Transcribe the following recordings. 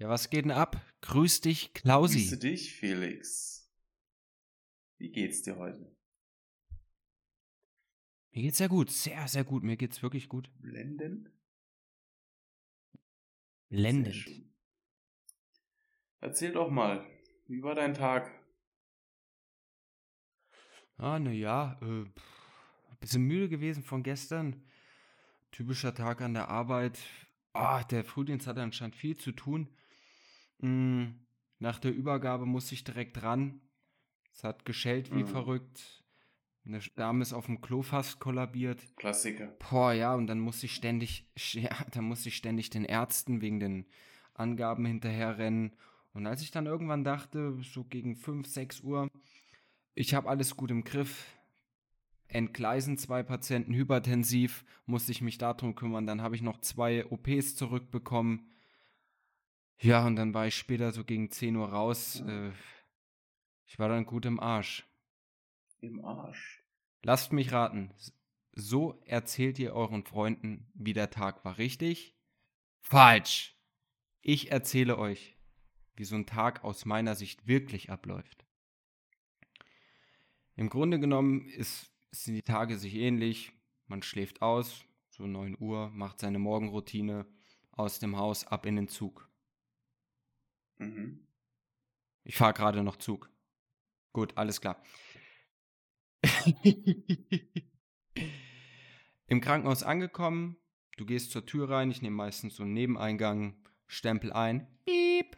Ja, was geht denn ab? Grüß dich, Klausi. Grüße dich, Felix. Wie geht's dir heute? Mir geht's sehr gut, sehr, sehr gut. Mir geht's wirklich gut. Blendend? Blendend. Erzähl doch mal, wie war dein Tag? Ah, na ja, äh, bisschen müde gewesen von gestern. Typischer Tag an der Arbeit. Ah, der Frühdienst hat anscheinend viel zu tun. Mm, nach der Übergabe musste ich direkt ran. Es hat geschellt wie Mhm. verrückt. Eine Dame ist auf dem Klo fast kollabiert. Klassiker. Boah, ja, und dann musste ich ständig, ja, dann musste ich ständig den Ärzten wegen den Angaben hinterherrennen. Und als ich dann irgendwann dachte, so gegen 5, 6 Uhr, ich habe alles gut im Griff, entgleisen zwei Patienten hypertensiv, musste ich mich darum kümmern. Dann habe ich noch zwei OPs zurückbekommen. Ja, und dann war ich später so gegen 10 Uhr raus. Äh, ich war dann gut im Arsch. Im Arsch. Lasst mich raten. So erzählt ihr euren Freunden, wie der Tag war, richtig? Falsch. Ich erzähle euch, wie so ein Tag aus meiner Sicht wirklich abläuft. Im Grunde genommen ist, sind die Tage sich ähnlich. Man schläft aus, so 9 Uhr, macht seine Morgenroutine, aus dem Haus, ab in den Zug. Mhm. Ich fahre gerade noch Zug. Gut, alles klar. Im Krankenhaus angekommen, du gehst zur Tür rein, ich nehme meistens so einen Nebeneingang, Stempel ein, piep,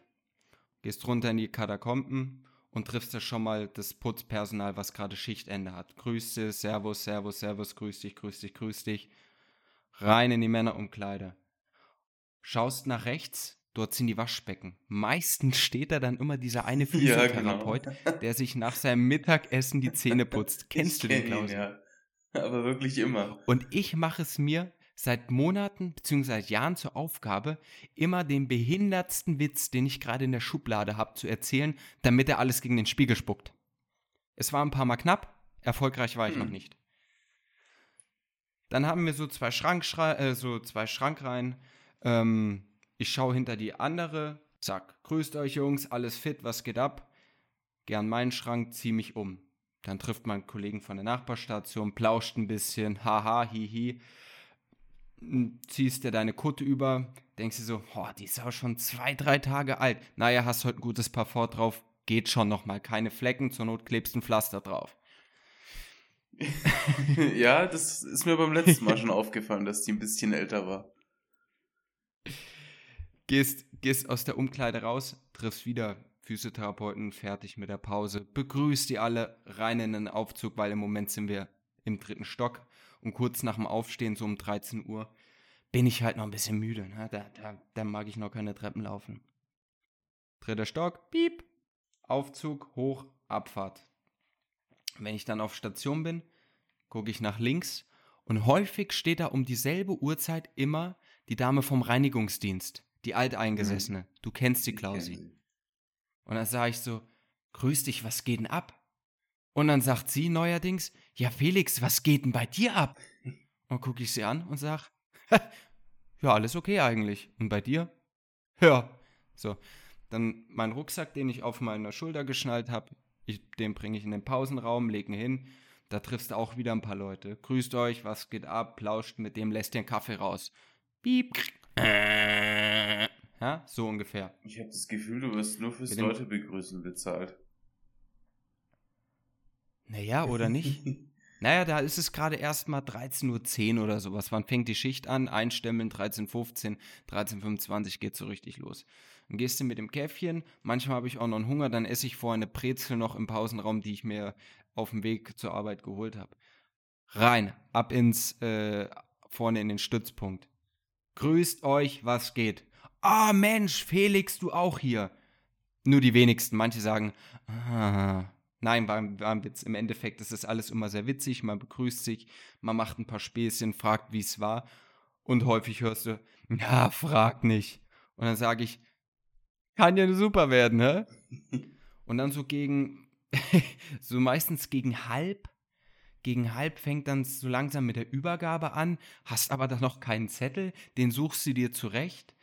gehst runter in die Katakomben und triffst da schon mal das Putzpersonal, was gerade Schichtende hat. Grüß dich, Servus, Servus, Servus, grüß dich, grüß dich, grüß dich. Rein in die Männerumkleide. Schaust nach rechts, dort sind die Waschbecken. Meistens steht da dann immer dieser eine Ja, Physiotherapeut, genau. der sich nach seinem Mittagessen die Zähne putzt. Kennst Ich du den, kenn ihn, Klaus? ja. Aber wirklich immer. Und ich mache es mir seit Monaten bzw. seit Jahren zur Aufgabe, immer den behindertsten Witz, den ich gerade in der Schublade habe, zu erzählen, damit er alles gegen den Spiegel spuckt. Es war ein paar Mal knapp, erfolgreich war ich Hm. noch nicht. Dann haben wir so zwei, Schrankschrei äh, so zwei Schrankreihen. Ähm, ich schaue hinter die andere, zack, grüßt euch Jungs, alles fit, was geht ab? Geh an meinen Schrank, zieh mich um. Dann trifft man Kollegen von der Nachbarstation, plauscht ein bisschen, haha, hihi. M, Ziehst dir deine Kutte über, denkst dir so, oh, die ist aber schon zwei, drei Tage alt. Naja, hast heute ein gutes Parfum drauf, geht schon nochmal. Keine Flecken, zur Not klebst ein Pflaster drauf. ja, das ist mir beim letzten Mal schon aufgefallen, dass die ein bisschen älter war. Gehst, gehst aus der Umkleide raus, triffst wieder Physiotherapeuten, fertig mit der Pause, begrüßt die alle, rein in den Aufzug, weil im Moment sind wir im dritten Stock. Und kurz nach dem Aufstehen, so um 13 Uhr, bin ich halt noch ein bisschen müde. Ne? Da, da, da mag ich noch keine Treppen laufen. Dritter Stock, piep, Aufzug, hoch, Abfahrt. Wenn ich dann auf Station bin, gucke ich nach links und häufig steht da um dieselbe Uhrzeit immer die Dame vom Reinigungsdienst, die Alteingesessene. Du kennst die Klausi. kenn. Und dann sage ich so, grüß dich, was geht denn ab? Und dann sagt sie neuerdings, ja Felix, was geht denn bei dir ab? Und gucke ich sie an und sag, ja, alles okay eigentlich. Und bei dir? Ja. So, dann mein Rucksack, den ich auf meiner Schulter geschnallt habe, den bringe ich in den Pausenraum, lege ihn hin. Da triffst du auch wieder ein paar Leute. Grüßt euch, was geht ab? Plauscht mit dem, lässt dir einen Kaffee raus. Piep. Äh. Ja, so ungefähr. Ich habe das Gefühl, du wirst nur fürs Mit Leute begrüßen bezahlt. Naja, oder nicht? Naja, da ist es gerade erst mal 13.10 Uhr oder sowas. Wann fängt die Schicht an? Einstemmeln 13.15, 13.25 geht so richtig los. Dann gehst du mit dem Käffchen. Manchmal habe ich auch noch einen Hunger, dann esse ich vorher eine Brezel noch im Pausenraum, die ich mir auf dem Weg zur Arbeit geholt habe. Rein, ab ins, äh, vorne in den Stützpunkt. Grüßt euch, was geht? Ah, Mensch, Felix, du auch hier. Nur die wenigsten. Manche sagen, ah, Nein, war, war ein Witz. Im Endeffekt ist das alles immer sehr witzig. Man begrüßt sich, man macht ein paar Späßchen, fragt, wie es war. Und häufig hörst du, ja, frag nicht. Und dann sage ich, kann ja super werden, hä? Und dann so gegen, so meistens gegen halb, gegen halb fängt dann so langsam mit der Übergabe an, hast aber dann noch keinen Zettel, den suchst du dir zurecht.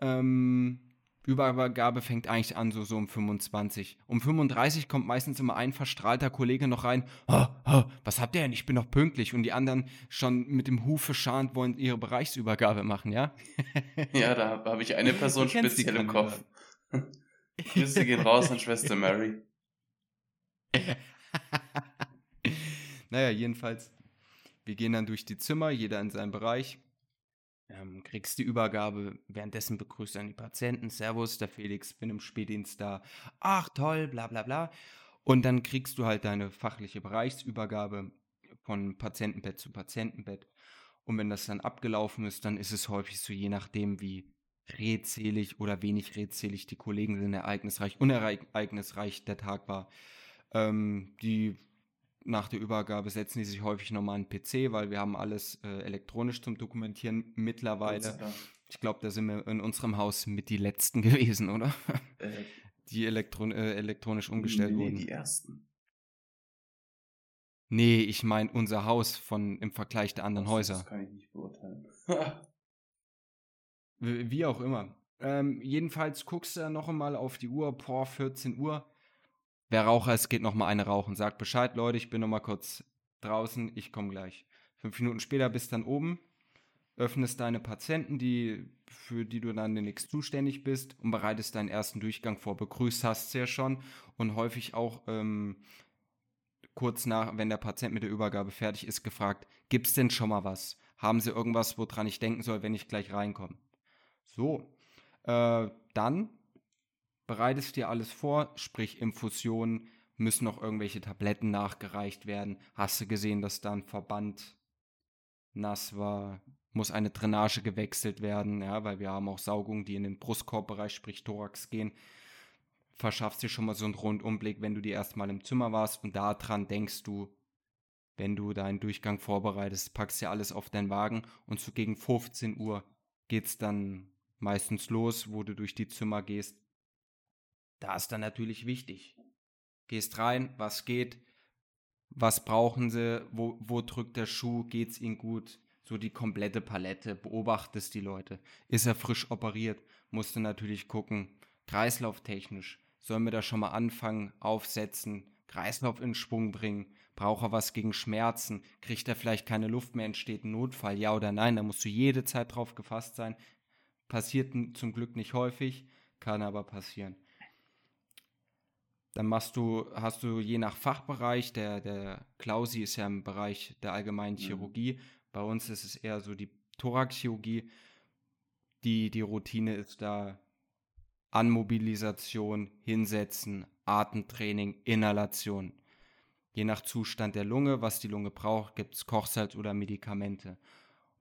Ähm, Übergabe fängt eigentlich an, so, so um 25. Um 35 kommt meistens immer ein verstrahlter Kollege noch rein. Oh, oh, was habt ihr denn? Ich bin noch pünktlich. Und die anderen schon mit dem Hufe schauend wollen ihre Bereichsübergabe machen, ja? ja, da habe ich eine Person speziell im Kopf. Grüße gehen raus an Schwester Mary. naja, jedenfalls, wir gehen dann durch die Zimmer, jeder in seinem Bereich ähm, kriegst die Übergabe, währenddessen begrüßt dann die Patienten, Servus, der Felix, bin im Spätdienst da, ach toll, bla bla bla. Und dann kriegst du halt deine fachliche Bereichsübergabe von Patientenbett zu Patientenbett. Und wenn das dann abgelaufen ist, dann ist es häufig so, je nachdem, wie redselig oder wenig redselig die Kollegen sind, ereignisreich, unereignisreich der Tag war. Ähm, die nach der Übergabe setzen die sich häufig nochmal an PC, weil wir haben alles äh, elektronisch zum Dokumentieren mittlerweile. Ich glaube, da sind wir in unserem Haus mit die Letzten gewesen, oder? Äh, die Elektron äh, elektronisch umgestellt nee, wurden. die Ersten. Nee, ich meine unser Haus von, im Vergleich der anderen das, Häuser. Das kann ich nicht beurteilen. wie, wie, auch immer. Ähm, jedenfalls guckst du dann noch einmal auf die Uhr, boah, 14 Uhr Wer Raucher ist, geht noch mal eine rauchen. Sagt Bescheid, Leute, ich bin noch mal kurz draußen, ich komme gleich. Fünf Minuten später bist dann oben, öffnest deine Patienten, die, für die du dann demnächst zuständig bist und bereitest deinen ersten Durchgang vor. Begrüßt hast du ja schon und häufig auch ähm, kurz nach, wenn der Patient mit der Übergabe fertig ist, gefragt, gibt es denn schon mal was? Haben Sie irgendwas, woran ich denken soll, wenn ich gleich reinkomme? So, äh, dann bereitest dir alles vor, sprich Infusionen, müssen noch irgendwelche Tabletten nachgereicht werden. Hast du gesehen, dass da ein Verband nass war? Muss eine Drainage gewechselt werden, ja, weil wir haben auch Saugungen, die in den Brustkorbbereich, sprich Thorax gehen. Verschaffst dir schon mal so einen Rundumblick, wenn du die erstmal im Zimmer warst und daran denkst du, wenn du deinen Durchgang vorbereitest, packst dir alles auf deinen Wagen und so gegen 15 Uhr geht's dann meistens los, wo du durch die Zimmer gehst, da ist dann natürlich wichtig. Gehst rein, was geht, was brauchen sie, wo, wo drückt der Schuh, geht's ihnen gut, so die komplette Palette, beobachtest die Leute. Ist er frisch operiert, musst du natürlich gucken, kreislauftechnisch, sollen wir da schon mal anfangen, aufsetzen, Kreislauf in Schwung bringen, braucht er was gegen Schmerzen, kriegt er vielleicht keine Luft mehr, entsteht ein Notfall, ja oder nein, da musst du jede Zeit drauf gefasst sein. Passiert zum Glück nicht häufig, kann aber passieren. Dann machst du, hast du je nach Fachbereich, der, der Klausi ist ja im Bereich der allgemeinen mhm. Chirurgie. Mhm. Bei uns ist es eher so die Thoraxchirurgie. Die, die Routine ist da Anmobilisation, Hinsetzen, Atemtraining, Inhalation. Je nach Zustand der Lunge, was die Lunge braucht, gibt es Kochsalz oder Medikamente.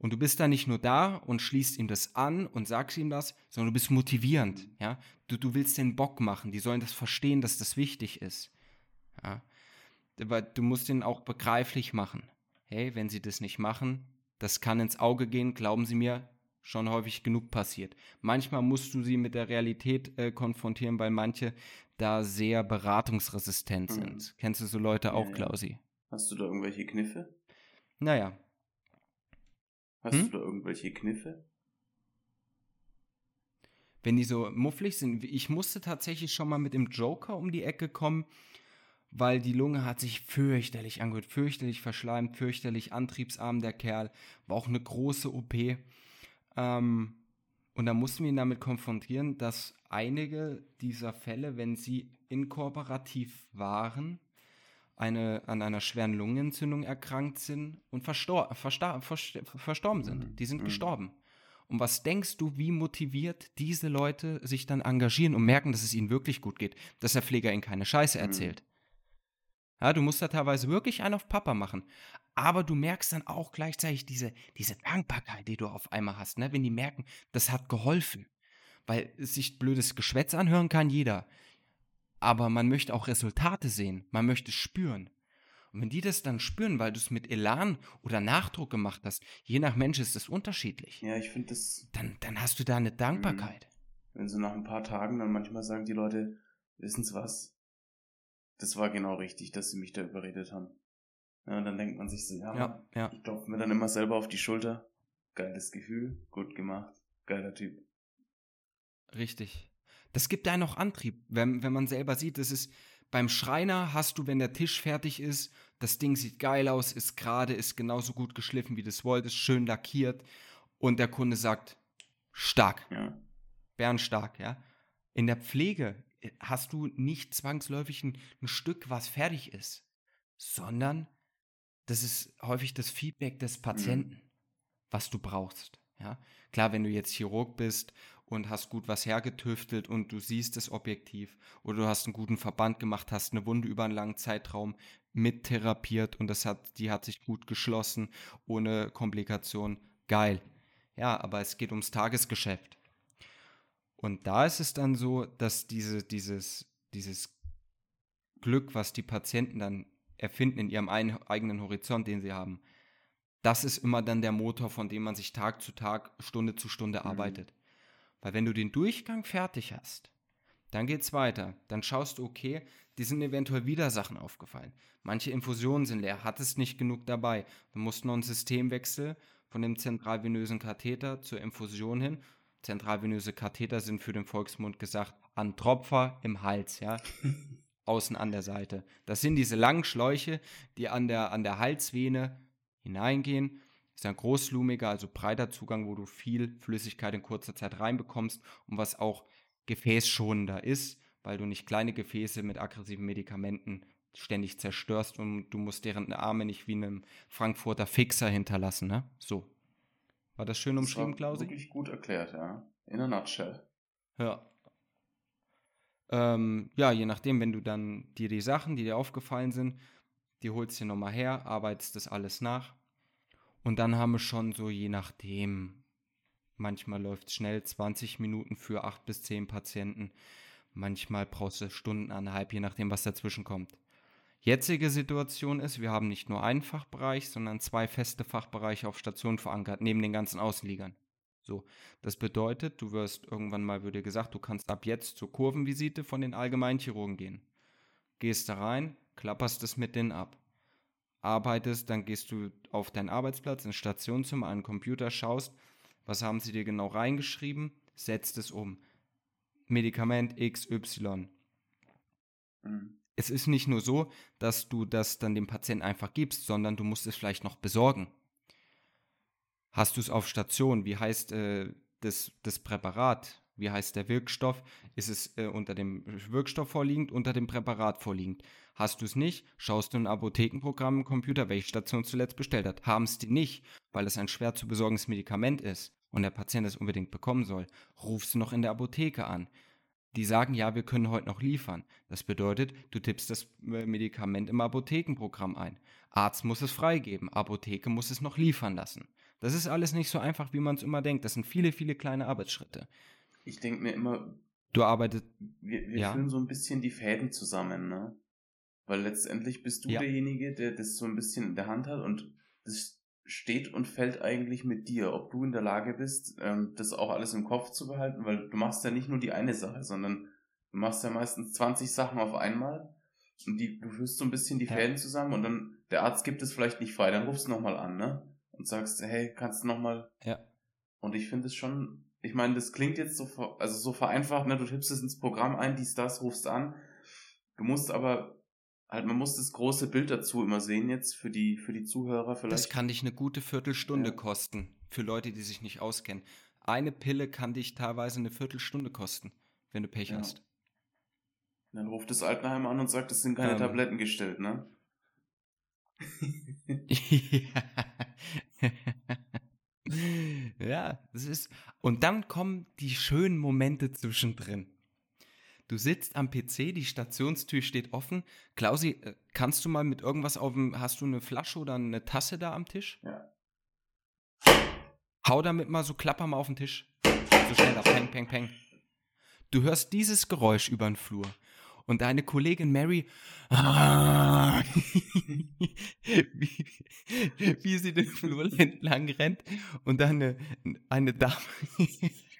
Und du bist da nicht nur da und schließt ihm das an und sagst ihm das, sondern du bist motivierend, ja. Du, du willst den Bock machen, die sollen das verstehen, dass das wichtig ist, ja. Aber du musst ihnen auch begreiflich machen. Hey, wenn sie das nicht machen, das kann ins Auge gehen, glauben sie mir, schon häufig genug passiert. Manchmal musst du sie mit der Realität äh, konfrontieren, weil manche da sehr beratungsresistent sind. Mhm. Kennst du so Leute auch, ja, Klausi? Hast du da irgendwelche Kniffe? Naja, Hast hm? du da irgendwelche Kniffe? Wenn die so mufflig sind, ich musste tatsächlich schon mal mit dem Joker um die Ecke kommen, weil die Lunge hat sich fürchterlich angehört, fürchterlich verschleimt, fürchterlich antriebsarm der Kerl, war auch eine große OP. Ähm, und da mussten wir ihn damit konfrontieren, dass einige dieser Fälle, wenn sie inkooperativ waren, eine, an einer schweren Lungenentzündung erkrankt sind und verstor verstor verstorben sind. Mhm. Die sind mhm. gestorben. Und was denkst du, wie motiviert diese Leute sich dann engagieren und merken, dass es ihnen wirklich gut geht, dass der Pfleger ihnen keine Scheiße mhm. erzählt? Ja, du musst da teilweise wirklich einen auf Papa machen. Aber du merkst dann auch gleichzeitig diese, diese Dankbarkeit, die du auf einmal hast, ne? wenn die merken, das hat geholfen. Weil sich blödes Geschwätz anhören kann jeder aber man möchte auch Resultate sehen, man möchte spüren. Und wenn die das dann spüren, weil du es mit Elan oder Nachdruck gemacht hast, je nach Mensch ist es unterschiedlich. Ja, ich finde das. Dann, dann hast du da eine Dankbarkeit. Mhm. Wenn so nach ein paar Tagen dann manchmal sagen die Leute, wissen Sie was? Das war genau richtig, dass sie mich da überredet haben. Ja, und dann denkt man sich so, ja, ja, ja. ich klopfe mir dann immer selber auf die Schulter. Geiles Gefühl, gut gemacht, geiler Typ. Richtig. Das gibt einen auch Antrieb, wenn, wenn man selber sieht, das ist beim Schreiner hast du, wenn der Tisch fertig ist, das Ding sieht geil aus, ist gerade, ist genauso gut geschliffen, wie du es wolltest, schön lackiert und der Kunde sagt, stark. Ja. Bärenstark, ja. In der Pflege äh, hast du nicht zwangsläufig ein, ein Stück, was fertig ist, sondern das ist häufig das Feedback des mhm. Patienten, mhm. was du brauchst. Ja? Klar, wenn du jetzt Chirurg bist und hast gut was hergetüftelt und du siehst es objektiv oder du hast einen guten Verband gemacht, hast eine Wunde über einen langen Zeitraum mittherapiert und das hat, die hat sich gut geschlossen, ohne Komplikation. Geil. Ja, aber es geht ums Tagesgeschäft. Und da ist es dann so, dass diese, dieses, dieses Glück, was die Patienten dann erfinden in ihrem eigenen Horizont, den sie haben, das ist immer dann der Motor, von dem man sich Tag zu Tag, Stunde zu Stunde mhm. Weil wenn du den Durchgang fertig hast, dann geht's weiter. Dann schaust du, okay, die sind eventuell wieder Sachen aufgefallen. Manche Infusionen sind leer, hattest nicht genug dabei. Du musst noch einen Systemwechsel von dem zentralvenösen Katheter zur Infusion hin. Zentralvenöse Katheter sind für den Volksmund gesagt an Tropfer im Hals, ja. Außen an der Seite. Das sind diese langen Schläuche, die an der, an der Halsvene hineingehen. Ist ein großlumiger, also breiter Zugang, wo du viel Flüssigkeit in kurzer Zeit reinbekommst und was auch gefäßschonender ist, weil du nicht kleine Gefäße mit aggressiven Medikamenten ständig zerstörst und du musst deren Arme nicht wie einem Frankfurter Fixer hinterlassen, ne? So. War das schön umschrieben, Klausi? Wirklich gut erklärt, ja. In a nutshell. Ja. Ähm, ja, je nachdem, wenn du dann dir die Sachen, die dir aufgefallen sind, die holst du dir nochmal her, arbeitest das alles nach. Und dann haben wir schon so, je nachdem, manchmal läuft es schnell, 20 Minuten für 8 bis 10 Patienten. Manchmal brauchst du Stunden, eineinhalb, je nachdem, was dazwischen kommt. Jetzige Situation ist, wir haben nicht nur einen Fachbereich, sondern zwei feste Fachbereiche auf Station verankert, neben den ganzen Außenliegern. So, das bedeutet, du wirst irgendwann mal, würde gesagt, du kannst ab jetzt zur Kurvenvisite von den Allgemeinchirurgen gehen. Gehst da rein, klapperst es mit denen ab. Arbeitest, dann gehst du auf deinen Arbeitsplatz, ins Stationszimmer, an den Computer, schaust, was haben sie dir genau reingeschrieben, setzt es um. Medikament XY. Mhm es ist nicht nur so, dass du das dann dem Patienten einfach gibst, sondern du musst es vielleicht noch besorgen. Hast du es auf Station? Wie heißt äh, das, das Präparat? Wie heißt der Wirkstoff? Ist es äh, unter dem Wirkstoff vorliegend, unter dem Präparat vorliegend? Hast du es nicht, schaust du ein Apothekenprogramm im Computer, welche Station zuletzt bestellt hat. Haben es die nicht, weil es ein schwer zu besorgendes Medikament ist und der Patient es unbedingt bekommen soll, rufst du noch in der Apotheke an die sagen, ja, wir können heute noch liefern. Das bedeutet, du tippst das äh, Medikament im Apothekenprogramm ein. Arzt muss es freigeben, Apotheke muss es noch liefern lassen. Das ist alles nicht so einfach, wie man es immer denkt. Das sind viele, viele kleine Arbeitsschritte. Ich denke mir immer, du arbeitest. Wir, wir ja. führen so ein bisschen die Fäden zusammen, ne? Weil letztendlich bist du ja. derjenige, der das so ein bisschen in der Hand hat und das steht und fällt eigentlich mit dir, ob du in der Lage bist, ähm, das auch alles im Kopf zu behalten, weil du machst ja nicht nur die eine Sache, sondern du machst ja meistens 20 Sachen auf einmal und die, du führst so ein bisschen die Fäden zusammen und dann der Arzt gibt es vielleicht nicht frei, dann rufst du nochmal an, ne? Und sagst, hey, kannst du nochmal. Ja. Und ich finde es schon, ich meine, das klingt jetzt so, also so vereinfacht, ne? Du tippst es ins Programm ein, dies, das, rufst an. Du musst aber halt, man muss das große Bild dazu immer sehen jetzt für die, für die Zuhörer vielleicht. Das kann dich eine gute Viertelstunde ja. kosten, für Leute, die sich nicht auskennen. Eine Pille kann dich teilweise eine Viertelstunde kosten, wenn du Pech ja. hast. Dann ruft das Altenheim an und sagt, es sind keine ähm. Tabletten gestellt, ne? ja, das ist. Und dann kommen die schönen Momente zwischendrin. Du sitzt am PC, die Stationstür steht offen. Klausi, äh, kannst du mal mit irgendwas auf dem, hast du eine Flasche oder eine Tasse da am Tisch? Ja. Hau damit mal so, klapper mal auf den Tisch. So schnell da, peng, peng, peng. Du hörst dieses Geräusch über den Flur. Und deine Kollegin Mary, wie, wie sie den Flur entlang rennt und dann eine, eine Dame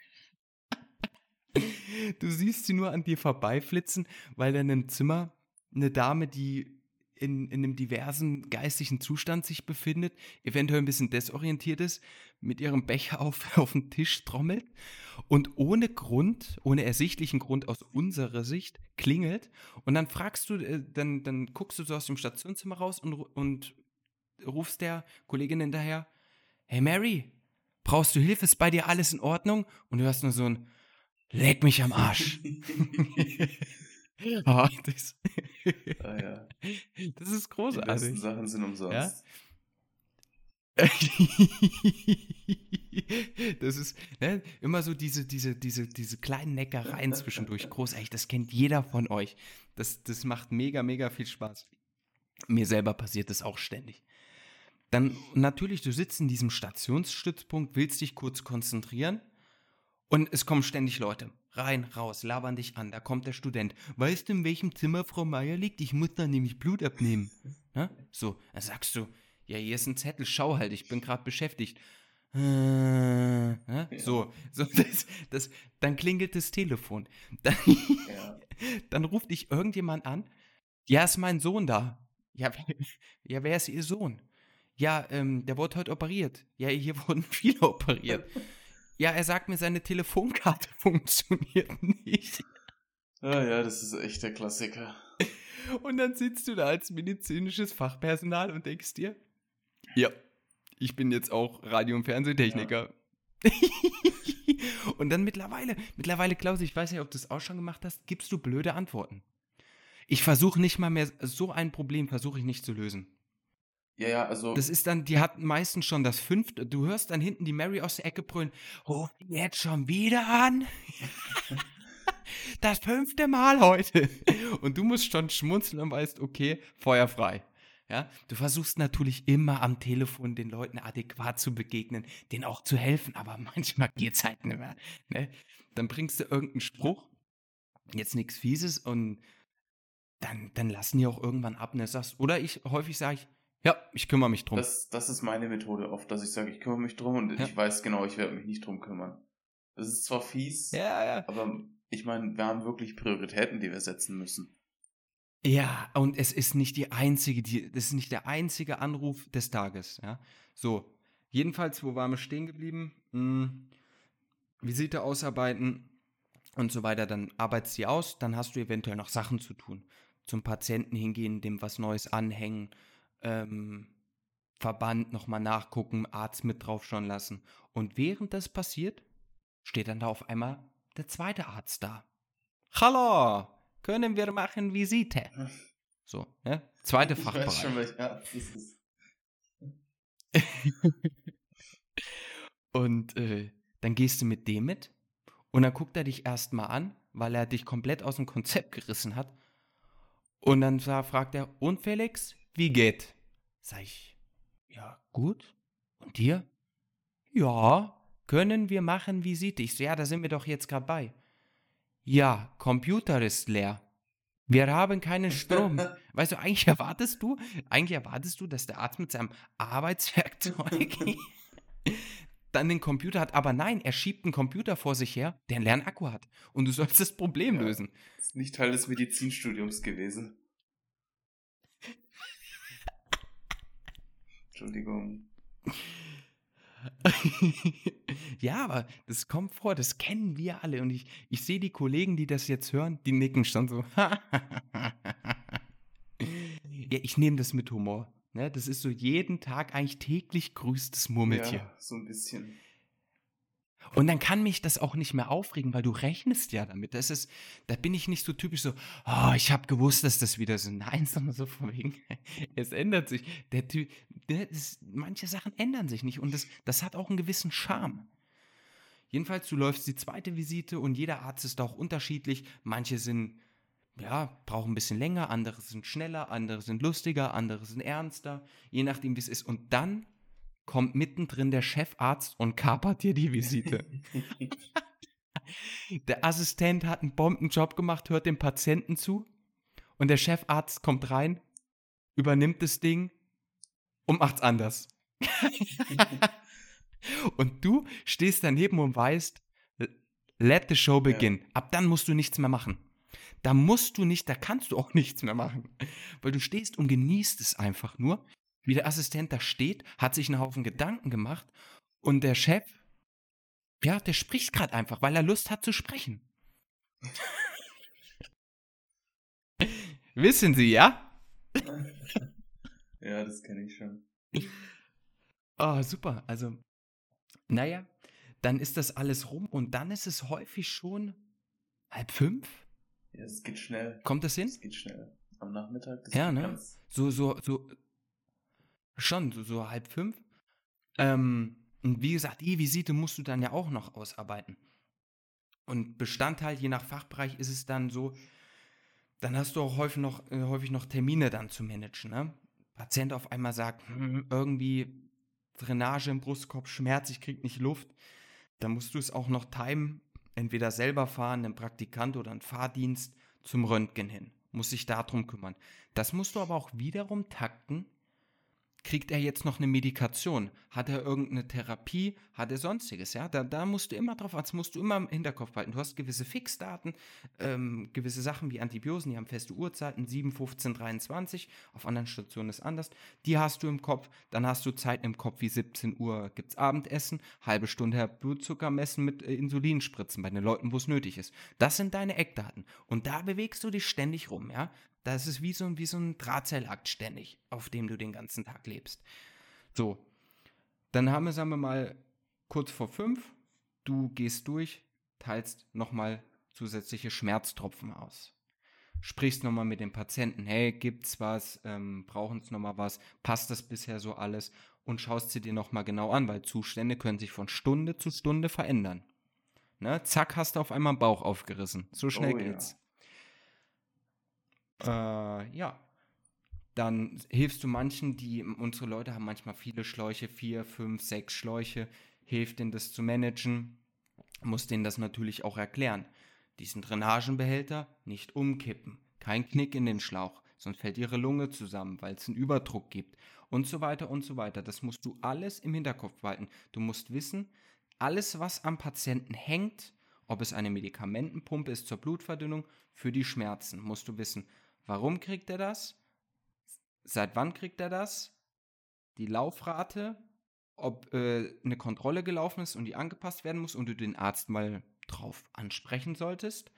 Du siehst sie nur an dir vorbeiflitzen, weil in einem Zimmer eine Dame, die in, in einem diversen geistigen Zustand sich befindet, eventuell ein bisschen desorientiert ist, mit ihrem Becher auf, auf den Tisch trommelt und ohne Grund, ohne ersichtlichen Grund aus unserer Sicht klingelt und dann fragst du, äh, dann, dann guckst du so aus dem Stationszimmer raus und, und rufst der Kollegin hinterher, hey Mary, brauchst du Hilfe, ist bei dir alles in Ordnung? Und du hörst nur so ein, leck mich am Arsch. oh, das, ah, ja. das ist großartig. Die besten Sachen sind umsonst. Ja? das ist ne, immer so diese, diese, diese, diese kleinen Neckereien zwischendurch. Großartig, das kennt jeder von euch. Das, das macht mega, mega viel Spaß. Mir selber passiert das auch ständig. Dann natürlich, du sitzt in diesem Stationsstützpunkt, willst dich kurz konzentrieren und es kommen ständig Leute. Rein, raus, labern dich an. Da kommt der Student. Weißt du, in welchem Zimmer Frau Meier liegt? Ich muss da nämlich Blut abnehmen. Na? So, dann sagst du, ja, hier ist ein Zettel, schau halt, ich bin gerade beschäftigt. Äh, ja. So, so das, das, dann klingelt das Telefon. Dann, ja. dann ruft dich irgendjemand an. Ja, ist mein Sohn da. Ja, ja wer ist Ihr Sohn? Ja, ähm, der wurde heute operiert. Ja, hier wurden viele operiert. Ja, er sagt mir, seine Telefonkarte funktioniert nicht. Ah ja, das ist echt der Klassiker. Und dann sitzt du da als medizinisches Fachpersonal und denkst dir, ja, ich bin jetzt auch Radio- und Fernsehtechniker. Ja. und dann mittlerweile, mittlerweile, Klaus, ich weiß nicht, ob du es auch schon gemacht hast, gibst du blöde Antworten. Ich versuche nicht mal mehr, so ein Problem versuche ich nicht zu lösen. Ja, ja, also. Das ist dann, die hat meistens schon das fünfte. Du hörst dann hinten die Mary aus der Ecke brüllen. Oh, jetzt schon wieder an? das fünfte Mal heute. Und du musst schon schmunzeln und weißt, okay, Feuer frei. Ja, du versuchst natürlich immer am Telefon den Leuten adäquat zu begegnen, denen auch zu helfen, aber manchmal geht's halt nicht mehr. Ne? Dann bringst du irgendeinen Spruch, jetzt nichts Fieses und dann, dann lassen die auch irgendwann ab. Ne? Sagst, oder ich häufig sage ich, ja, ich kümmere mich drum. Das, das ist meine Methode oft, dass ich sage, ich kümmere mich drum und ja. ich weiß genau, ich werde mich nicht drum kümmern. Das ist zwar fies, ja, ja. aber ich meine, wir haben wirklich Prioritäten, die wir setzen müssen. Ja, und es ist nicht die einzige, die, das ist nicht der einzige Anruf des Tages, ja. So, jedenfalls, wo waren wir stehen geblieben? Hm, Visite ausarbeiten und so weiter, dann arbeitest du aus, dann hast du eventuell noch Sachen zu tun. Zum Patienten hingehen, dem was Neues anhängen, ähm, Verband nochmal nachgucken, Arzt mit drauf schauen lassen. Und während das passiert, steht dann da auf einmal der zweite Arzt da. Hallo, können wir machen Visite? So, ja? Zweite ich Fachbereich. Weiß schon, welcher Arzt das ist. und äh, dann gehst du mit dem mit und dann guckt er dich erstmal an, weil er dich komplett aus dem Konzept gerissen hat. Und dann fragt er, und Felix, wie geht? Sag ich, ja, gut. Und dir? Ja, können wir machen Visite? Ich so, ja, da sind wir doch jetzt gerade bei. Ja, Computer ist leer. Wir haben keinen Strom. weißt du, eigentlich erwartest du, eigentlich erwartest du, dass der Arzt mit seinem Arbeitswerkzeug dann den Computer hat. Aber nein, er schiebt einen Computer vor sich her, der einen leeren Akku hat. Und du sollst das Problem ja, lösen. Ist nicht Teil des Medizinstudiums gewesen. Entschuldigung. ja, aber das kommt vor, das kennen wir alle. Und ich, ich sehe die Kollegen, die das jetzt hören, die nicken schon so. ja, ich nehme das mit Humor. Ne? Das ist so jeden Tag eigentlich täglich grüßtes Murmeltier. Ja, so ein bisschen. Und dann kann mich das auch nicht mehr aufregen, weil du rechnest ja damit. Das ist, da bin ich nicht so typisch so, oh, ich habe gewusst, dass das wieder so. Nein, sondern so von wegen, es ändert sich. Der Typ, das, manche Sachen ändern sich nicht und das, das hat auch einen gewissen Charme. Jedenfalls, du läufst die zweite Visite und jeder Arzt ist auch unterschiedlich. Manche sind, ja, brauchen ein bisschen länger, andere sind schneller, andere sind lustiger, andere sind ernster, je nachdem, wie es ist. Und dann kommt mittendrin der Chefarzt und kapert dir die Visite. der Assistent hat einen Bombenjob gemacht, hört dem Patienten zu und der Chefarzt kommt rein, übernimmt das Ding und macht's anders. und du stehst daneben und weißt, let the show begin. Ja. Ab dann musst du nichts mehr machen. Da musst du nicht, da kannst du auch nichts mehr machen. Weil du stehst und genießt es einfach nur, wie der Assistent da steht, hat sich einen Haufen Gedanken gemacht und der Chef, ja, der spricht gerade einfach, weil er Lust hat zu sprechen. Wissen Sie, ja? ja, das kenne ich schon. Oh, super. Also, naja, dann ist das alles rum und dann ist es häufig schon halb fünf. Ja, es geht schnell. Kommt das hin? Es geht schnell. Am Nachmittag. ja, ne? So, so, so. Schon, so, so halb fünf. Ähm, und wie gesagt, die Visite musst du dann ja auch noch ausarbeiten. Und Bestandteil, je nach Fachbereich, ist es dann so, dann hast du auch häufig noch, äh, häufig noch Termine dann zu managen. Ne? Patient auf einmal sagt, hm, irgendwie Drainage im Brustkorb, Schmerz, ich krieg nicht Luft. Dann musst du es auch noch timen, entweder selber fahren, einen Praktikant oder einen Fahrdienst zum Röntgen hin. Muss sich darum kümmern. Das musst du aber auch wiederum takten kriegt er jetzt noch eine Medikation? Hat er irgendeine Therapie? Hat er sonstiges? Ja, da, da musst du immer drauf, das musst du immer im Hinterkopf halten. Du hast gewisse Fixdaten, ähm, gewisse Sachen wie Antibiosen, die haben feste Uhrzeiten, 7, 15, 23. Auf anderen Stationen ist anders. Die hast du im Kopf. Dann hast du Zeiten im Kopf wie 17 Uhr gibt es Abendessen, halbe Stunde Blutzucker messen mit äh, Insulinspritzen bei den Leuten, wo es nötig ist. Das sind deine Eckdaten. Und da bewegst du dich ständig rum. Ja, das ist wie so, ein, wie so ein Drahtseilakt ständig, auf dem du den ganzen Tag lebst. So, dann haben wir, sagen wir mal, kurz vor fünf, du gehst durch, teilst nochmal zusätzliche Schmerztropfen aus. Sprichst nochmal mit dem Patienten, hey, gibt's was, ähm, brauchen es nochmal was, passt das bisher so alles und schaust sie dir nochmal genau an, weil Zustände können sich von Stunde zu Stunde verändern. Ne? Zack, hast du auf einmal einen Bauch aufgerissen. So schnell oh, geht's. Ja. Äh, ja. Dann hilfst du manchen, die, unsere Leute haben manchmal viele Schläuche, vier, fünf, sechs Schläuche, hilft denen das zu managen, muss denen das natürlich auch erklären. Diesen Drainagenbehälter nicht umkippen, kein Knick in den Schlauch, sonst fällt ihre Lunge zusammen, weil es einen Überdruck gibt und so weiter und so weiter. Das musst du alles im Hinterkopf behalten. Du musst wissen, alles, was am Patienten hängt, ob es eine Medikamentenpumpe ist zur Blutverdünnung, für die Schmerzen, musst du wissen, Warum kriegt er das? Seit wann kriegt er das? Die Laufrate, ob äh, eine Kontrolle gelaufen ist und die angepasst werden muss und du den Arzt mal drauf ansprechen solltest.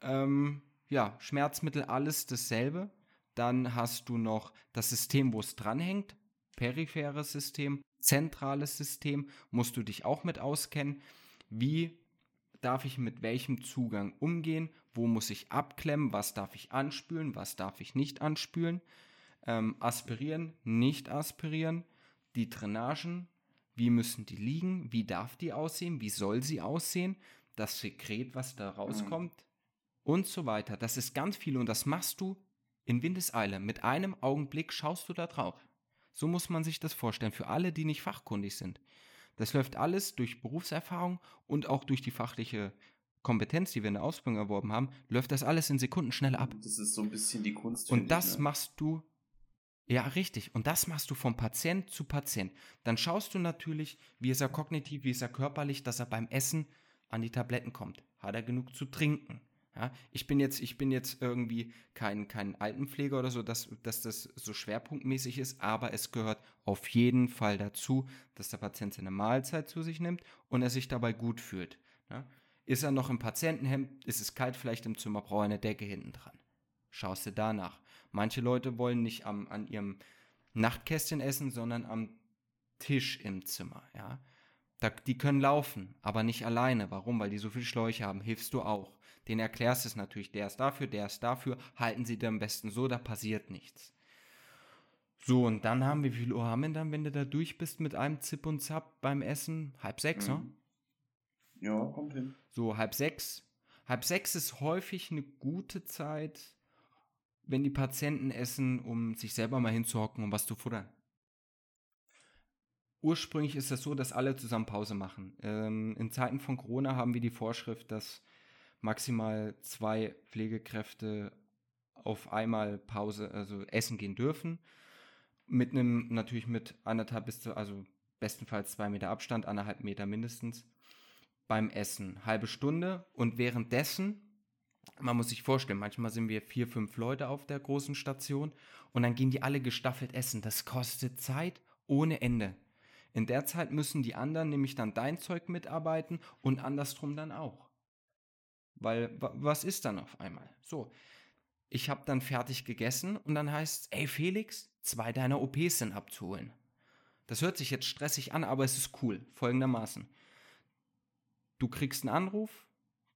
Ähm, ja, Schmerzmittel, alles dasselbe. Dann hast du noch das System, wo es dranhängt, peripheres System, zentrales System, musst du dich auch mit auskennen. Wie darf ich mit welchem Zugang umgehen, wo muss ich abklemmen, was darf ich anspülen, was darf ich nicht anspülen, ähm, aspirieren, nicht aspirieren, die Drainagen, wie müssen die liegen, wie darf die aussehen, wie soll sie aussehen, das Sekret, was da rauskommt mhm. und so weiter. Das ist ganz viel und das machst du in Windeseile. Mit einem Augenblick schaust du da drauf. So muss man sich das vorstellen, für alle, die nicht fachkundig sind. Das läuft alles durch Berufserfahrung und auch durch die fachliche Kompetenz, die wir in der Ausbildung erworben haben, läuft das alles in Sekunden schnell ab. Das ist so ein bisschen die Kunst. Und das ne? machst du, ja, richtig. Und das machst du vom Patient zu Patient. Dann schaust du natürlich, wie ist er kognitiv, wie ist er körperlich, dass er beim Essen an die Tabletten kommt. Hat er genug zu trinken? Ja, ich bin jetzt, ich bin jetzt irgendwie kein, kein Altenpfleger oder so, dass, dass das so schwerpunktmäßig ist, aber es gehört auf jeden Fall dazu, dass der Patient seine Mahlzeit zu sich nimmt und er sich dabei gut fühlt. Ja, ist er noch im Patientenhemd, ist es kalt vielleicht im Zimmer, braucht er eine Decke hinten dran. Schaust du danach. Manche Leute wollen nicht am, an ihrem Nachtkästchen essen, sondern am Tisch im Zimmer. Ja, da, die können laufen, aber nicht alleine. Warum? Weil die so viele Schläuche haben. Hilfst du auch den erklärst du es natürlich, der ist dafür, der ist dafür, halten sie dir am besten so, da passiert nichts. So, und dann haben wir, wie viel Uhr haben wir dann, wenn du da durch bist mit einem Zip und Zap beim Essen? Halb sechs, ne? mhm. ne? Ja, kommt hin. So, halb sechs. Halb sechs ist häufig eine gute Zeit, wenn die Patienten essen, um sich selber mal hinzuhocken und was zu futtern. Ursprünglich ist das so, dass alle zusammen Pause machen. Ähm, in Zeiten von Corona haben wir die Vorschrift, dass maximal zwei Pflegekräfte auf einmal Pause, also essen gehen dürfen. Mit einem, natürlich mit anderthalb bis zu, also bestenfalls zwei Meter Abstand, anderthalb Meter mindestens. Beim Essen halbe Stunde und währenddessen man muss sich vorstellen, manchmal sind wir vier, fünf Leute auf der großen Station und dann gehen die alle gestaffelt essen. Das kostet Zeit ohne Ende. In der Zeit müssen die anderen nämlich dann dein Zeug mitarbeiten und andersrum dann auch. Weil, was ist dann auf einmal? So, ich habe dann fertig gegessen und dann heißt es, ey Felix, zwei deiner OPs sind abzuholen. Das hört sich jetzt stressig an, aber es ist cool. Folgendermaßen. Du kriegst einen Anruf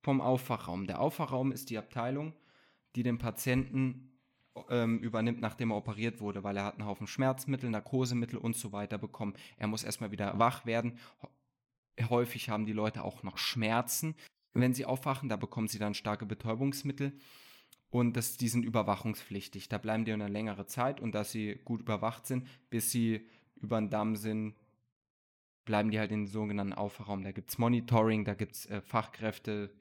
vom Aufwachraum. Der Aufwachraum ist die Abteilung, die den Patienten ähm, übernimmt, nachdem er operiert wurde, weil er hat einen Haufen Schmerzmittel, Narkosemittel und so weiter bekommen. Er muss erstmal wieder wach werden. Häufig haben die Leute auch noch Schmerzen. Wenn sie aufwachen, da bekommen sie dann starke Betäubungsmittel. Und das, die sind überwachungspflichtig. Da bleiben die eine längere Zeit und dass sie gut überwacht sind, bis sie über den Damm sind, bleiben die halt in den sogenannten Aufwachraum. Da gibt es Monitoring, da gibt es äh, Fachkräfte,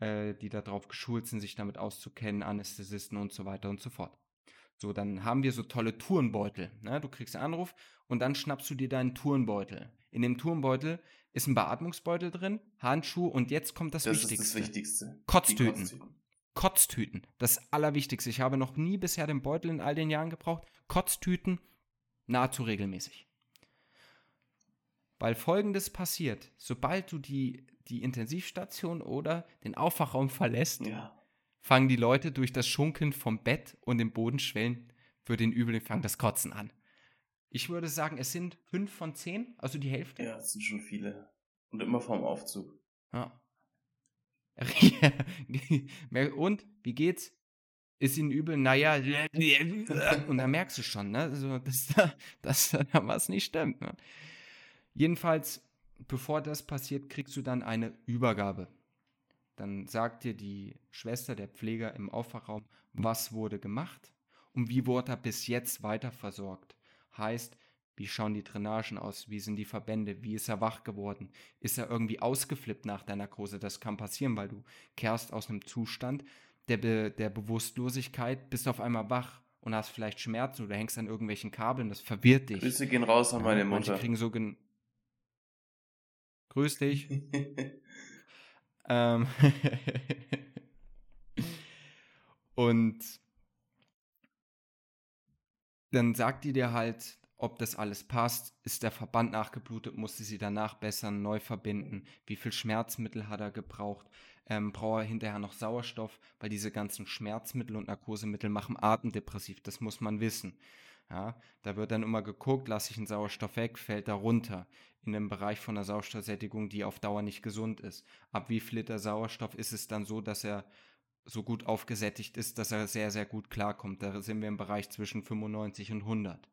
äh, die darauf geschult sind, sich damit auszukennen, Anästhesisten und so weiter und so fort. So, dann haben wir so tolle Tourenbeutel. Ne? Du kriegst einen Anruf und dann schnappst du dir deinen Tourenbeutel. In dem Tourenbeutel ist ein Beatmungsbeutel drin, Handschuhe und jetzt kommt das, das Wichtigste. Ist das Wichtigste. Kotztüten. Kotztüten. Kotztüten. Das Allerwichtigste. Ich habe noch nie bisher den Beutel in all den Jahren gebraucht. Kotztüten nahezu regelmäßig. Weil folgendes passiert: Sobald du die die Intensivstation oder den Aufwachraum verlässt, ja. fangen die Leute durch das Schunkeln vom Bett und dem Bodenschwellen für den Übel fangen das Kotzen an. Ich würde sagen, es sind fünf von zehn, also die Hälfte. Ja, es sind schon viele. Und immer vorm Aufzug. Ja. und wie geht's? Ist ihnen übel? Naja, und da merkst du schon, ne? Also, dass, dass da was nicht stimmt. Ne? Jedenfalls bevor das passiert, kriegst du dann eine Übergabe. Dann sagt dir die Schwester, der Pfleger im Aufwachraum, was wurde gemacht und wie wurde er bis jetzt weiter versorgt. Heißt, wie schauen die Drainagen aus? Wie sind die Verbände? Wie ist er wach geworden? Ist er irgendwie ausgeflippt nach der Narkose? Das kann passieren, weil du kehrst aus einem Zustand der, Be der Bewusstlosigkeit, bist auf einmal wach und hast vielleicht Schmerzen oder hängst an irgendwelchen Kabeln. Das verwirrt dich. Grüße gehen raus an meine Mutter. Manche kriegen so Grüß dich. ähm und dann sagt die dir halt, ob das alles passt. Ist der Verband nachgeblutet? Musste sie danach bessern, neu verbinden? Wie viel Schmerzmittel hat er gebraucht? Ähm, braucht er hinterher noch Sauerstoff? Weil diese ganzen Schmerzmittel und Narkosemittel machen atemdepressiv. Das muss man wissen. Ja, da wird dann immer geguckt, lasse ich einen Sauerstoff weg, fällt er runter in einem Bereich von der Sauerstoffsättigung, die auf Dauer nicht gesund ist. Ab wie viel Liter Sauerstoff ist es dann so, dass er so gut aufgesättigt ist, dass er sehr, sehr gut klarkommt. Da sind wir im Bereich zwischen 95 und 100.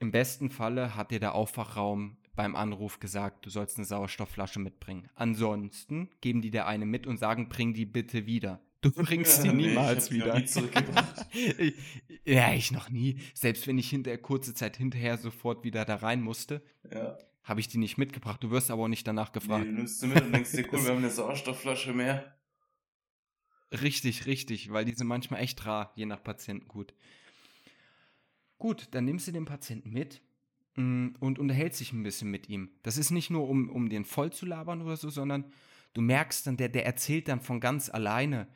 Im besten Falle hat dir der Aufwachraum beim Anruf gesagt, du sollst eine Sauerstoffflasche mitbringen. Ansonsten geben die dir eine mit und sagen, bring die bitte wieder. Du bringst die niemals nee, wieder. ich, ja, ich noch nie. Selbst wenn ich hinterher kurze Zeit hinterher sofort wieder da rein musste, ja. habe ich die nicht mitgebracht. Du wirst aber auch nicht danach gefragt. Nee, du nimmst sie mit und denkst dir, cool, wir haben eine Sauerstoffflasche mehr. Richtig, richtig, weil die sind manchmal echt rar, je nach Patientengut. Gut, dann nimmst du den Patienten mit mm, und unterhältst dich ein bisschen mit ihm. Das ist nicht nur, um, um den voll zu labern oder so, sondern du merkst dann, der, der erzählt dann von ganz alleine,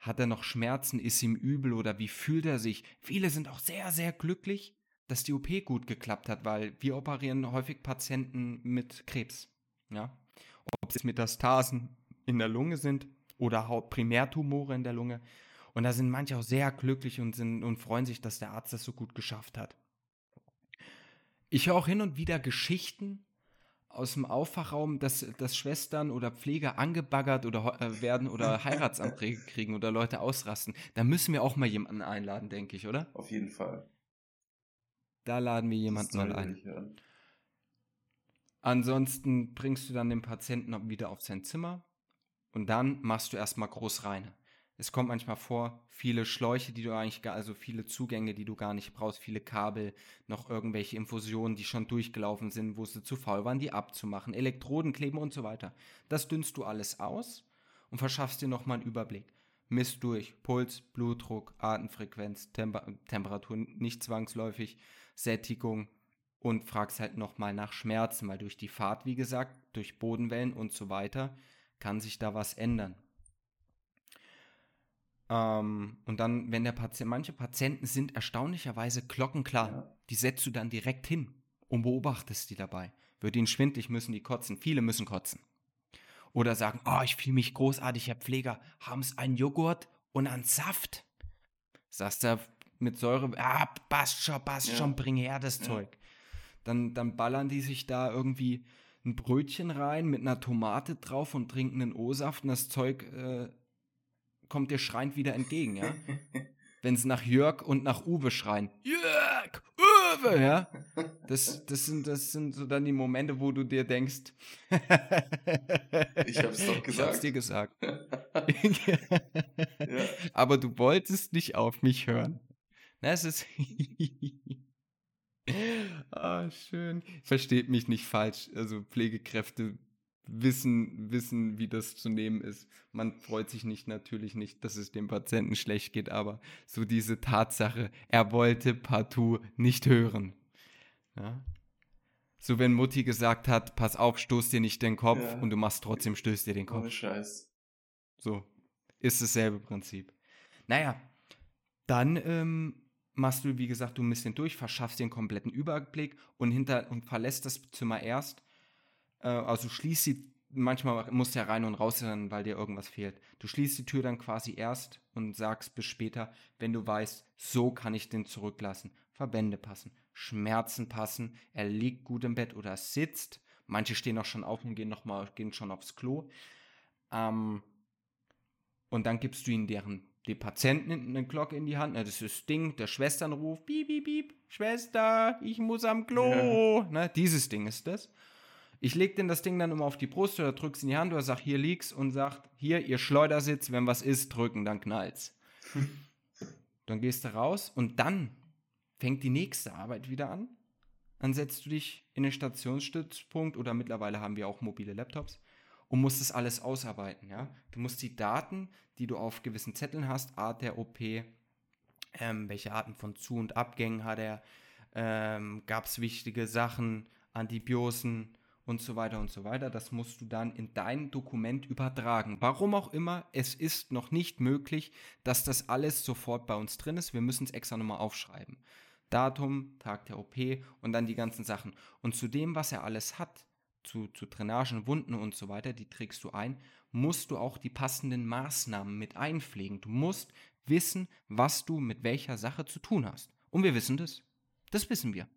hat er noch Schmerzen? Ist ihm übel oder wie fühlt er sich? Viele sind auch sehr, sehr glücklich, dass die OP gut geklappt hat, weil wir operieren häufig Patienten mit Krebs. Ja? Ob es Metastasen in der Lunge sind oder Primärtumore in der Lunge. Und da sind manche auch sehr glücklich und, sind, und freuen sich, dass der Arzt das so gut geschafft hat. Ich höre auch hin und wieder Geschichten aus dem Aufwachraum, dass, dass Schwestern oder Pfleger angebaggert oder äh, werden oder Heiratsanträge kriegen oder Leute ausrasten. Da müssen wir auch mal jemanden einladen, denke ich, oder? Auf jeden Fall. Da laden wir jemanden mal ein. Ansonsten bringst du dann den Patienten wieder auf sein Zimmer und dann machst du erstmal groß rein. Es kommt manchmal vor, viele Schläuche, die du eigentlich gar, also viele Zugänge, die du gar nicht brauchst, viele Kabel, noch irgendwelche Infusionen, die schon durchgelaufen sind, wo sie zu faul waren, die abzumachen, Elektroden kleben und so weiter. Das dünnst du alles aus und verschaffst dir nochmal einen Überblick. Misst durch Puls, Blutdruck, Atemfrequenz, Temper Temperatur nicht zwangsläufig, Sättigung und fragst halt nochmal nach Schmerzen, weil durch die Fahrt, wie gesagt, durch Bodenwellen und so weiter, kann sich da was ändern. Ähm, und dann, wenn der Patient, manche Patienten sind erstaunlicherweise glockenklar. Ja. Die setzt du dann direkt hin und beobachtest die dabei. Wird ihnen schwindlig, müssen die kotzen. Viele müssen kotzen. Oder sagen, oh, ich fühle mich großartig, Herr Pfleger, haben Sie einen Joghurt und einen Saft? Sagst du mit Säure, ah, passt schon, passt ja. schon, bring her das ja. Zeug. Dann, dann ballern die sich da irgendwie ein Brötchen rein mit einer Tomate drauf und trinken einen O-Saft und das Zeug äh, kommt dir schreiend wieder entgegen, ja? Wenn sie nach Jörg und nach Uwe schreien. Jörg, Uwe, ja? Das, das, sind, das sind so dann die Momente, wo du dir denkst. ich hab's doch gesagt. Ich hab's dir gesagt. ja. Aber du wolltest nicht auf mich hören. Na, es ist. Ah, oh, schön. Versteht mich nicht falsch. Also Pflegekräfte wissen, wissen, wie das zu nehmen ist. Man freut sich nicht natürlich nicht, dass es dem Patienten schlecht geht, aber so diese Tatsache, er wollte partout nicht hören. Ja? So wenn Mutti gesagt hat, pass auf, stoß dir nicht den Kopf ja. und du machst trotzdem, stößt dir den Kopf. Oh, Scheiß. So, ist dasselbe Prinzip. Naja, dann ähm, machst du, wie gesagt, du ein bisschen durch, verschaffst dir einen kompletten Überblick und, hinter, und verlässt das Zimmer erst, äh, also schließt sie, manchmal musst du ja rein und raus rennen, weil dir irgendwas fehlt. Du schließt die Tür dann quasi erst und sagst bis später, wenn du weißt, so kann ich den zurücklassen. Verbände passen, Schmerzen passen, er liegt gut im Bett oder sitzt. Manche stehen auch schon auf und gehen, noch gehen schon aufs Klo. Ähm, und dann gibst du ihnen deren die Patienten eine Glocke in die Hand, ne, das ist das Ding, der Schwesternruf, piep, piep, piep, Schwester, ich muss am Klo, ja. ne, dieses Ding ist das. Ich leg denn das Ding dann immer auf die Brust oder drück's in die Hand oder sag, hier liegt's und sag, hier, ihr Schleudersitz, wenn was ist, drücken, dann knallt's. dann gehst du raus und dann fängt die nächste Arbeit wieder an. Dann setzt du dich in den Stationsstützpunkt oder mittlerweile haben wir auch mobile Laptops und musst das alles ausarbeiten. Ja? Du musst die Daten, die du auf gewissen Zetteln hast, Art der OP, ähm, welche Arten von Zu- und Abgängen hat er, ähm, gab es wichtige Sachen, Antibiosen, und so weiter und so weiter. Das musst du dann in dein Dokument übertragen. Warum auch immer, es ist noch nicht möglich, dass das alles sofort bei uns drin ist. Wir müssen es extra nochmal aufschreiben. Datum, Tag der OP und dann die ganzen Sachen. Und zu dem, was er alles hat, zu, zu Drainagen, Wunden und so weiter, die trägst du ein, musst du auch die passenden Maßnahmen mit einpflegen. Du musst wissen, was du mit welcher Sache zu tun hast. Und wir wissen das. Das wissen wir.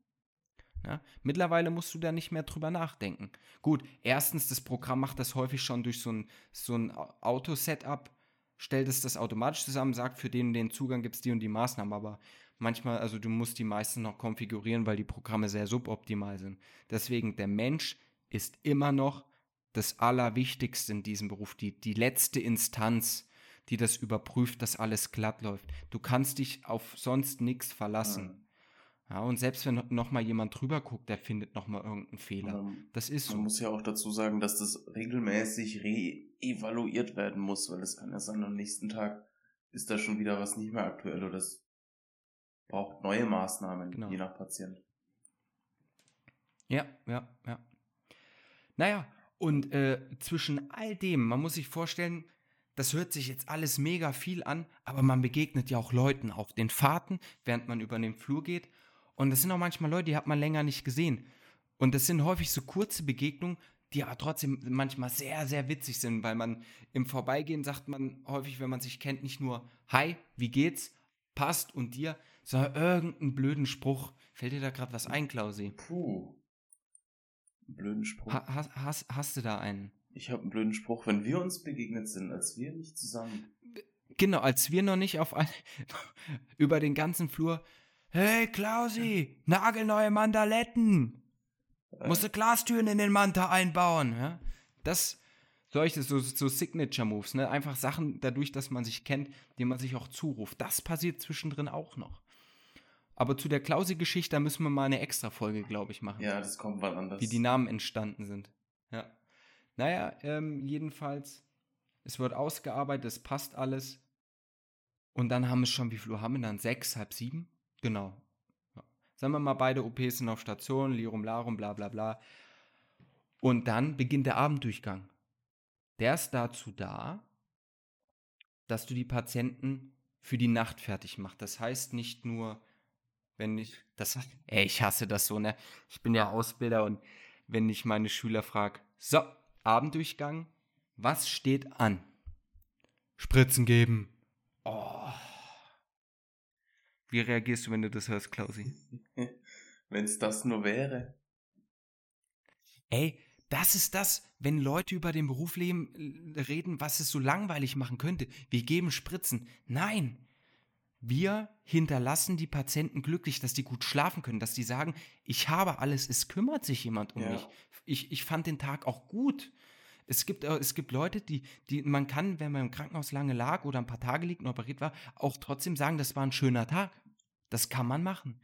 Ja, mittlerweile musst du da nicht mehr drüber nachdenken. Gut, erstens, das Programm macht das häufig schon durch so ein, so ein Auto-Setup, stellt es das automatisch zusammen, sagt, für den den Zugang gibt es die und die Maßnahmen, aber manchmal, also du musst die meisten noch konfigurieren, weil die Programme sehr suboptimal sind. Deswegen, der Mensch ist immer noch das Allerwichtigste in diesem Beruf, die, die letzte Instanz, die das überprüft, dass alles glatt läuft. Du kannst dich auf sonst nichts verlassen. Ja. Ja, und selbst wenn noch mal jemand drüber guckt, der findet noch mal irgendeinen Fehler. Man, das ist so. Man muss ja auch dazu sagen, dass das regelmäßig re-evaluiert werden muss, weil es kann ja sein, am nächsten Tag ist da schon wieder was nicht mehr aktuell oder es braucht neue Maßnahmen, genau. je nach Patient. Ja, ja, ja. Naja, und äh, zwischen all dem, man muss sich vorstellen, das hört sich jetzt alles mega viel an, aber man begegnet ja auch Leuten auf den Fahrten, während man über den Flur geht. Und das sind auch manchmal Leute, die hat man länger nicht gesehen. Und das sind häufig so kurze Begegnungen, die aber trotzdem manchmal sehr, sehr witzig sind, weil man im Vorbeigehen sagt man häufig, wenn man sich kennt, nicht nur Hi, wie geht's, passt und dir, sondern irgendeinen blöden Spruch. Fällt dir da gerade was ein, Klausi? Puh. Blöden Spruch. Ha, hast, hast, hast du da einen? Ich habe einen blöden Spruch, wenn wir uns begegnet sind, als wir nicht zusammen. Genau, als wir noch nicht auf ein, über den ganzen Flur Hey Klausi, nagelneue Mandaletten. Äh. Musst du Glastüren in den Manta einbauen. Ja? Das, solche, so, so Signature-Moves, ne? Einfach Sachen dadurch, dass man sich kennt, die man sich auch zuruft. Das passiert zwischendrin auch noch. Aber zu der Klausi-Geschichte, da müssen wir mal eine extra Folge, glaube ich, machen. Ja, das kommt wann anders. Wie die Namen entstanden sind. Ja. Naja, ähm, jedenfalls, es wird ausgearbeitet, es passt alles. Und dann haben wir schon, wie viel haben wir dann? Sechs, halb sieben? Genau. Ja. Sagen wir mal, beide OPs sind auf Station, Lirum Larum, bla bla bla. Und dann beginnt der Abenddurchgang. Der ist dazu da, dass du die Patienten für die Nacht fertig machst. Das heißt nicht nur, wenn ich das, ey, ich hasse das so, ne? Ich bin ja Ausbilder und wenn ich meine Schüler frage, so, Abenddurchgang, was steht an? Spritzen geben. Oh. Wie reagierst du, wenn du das hörst, Klausi? wenn es das nur wäre. Ey, das ist das, wenn Leute über den Beruf leben, äh, reden, was es so langweilig machen könnte. Wir geben Spritzen. Nein, wir hinterlassen die Patienten glücklich, dass die gut schlafen können, dass die sagen, ich habe alles, es kümmert sich jemand um ja. mich. Ich, ich fand den Tag auch gut. Es gibt, äh, es gibt Leute, die, die, man kann, wenn man im Krankenhaus lange lag oder ein paar Tage liegt und operiert war, auch trotzdem sagen, das war ein schöner Tag. Das kann man machen.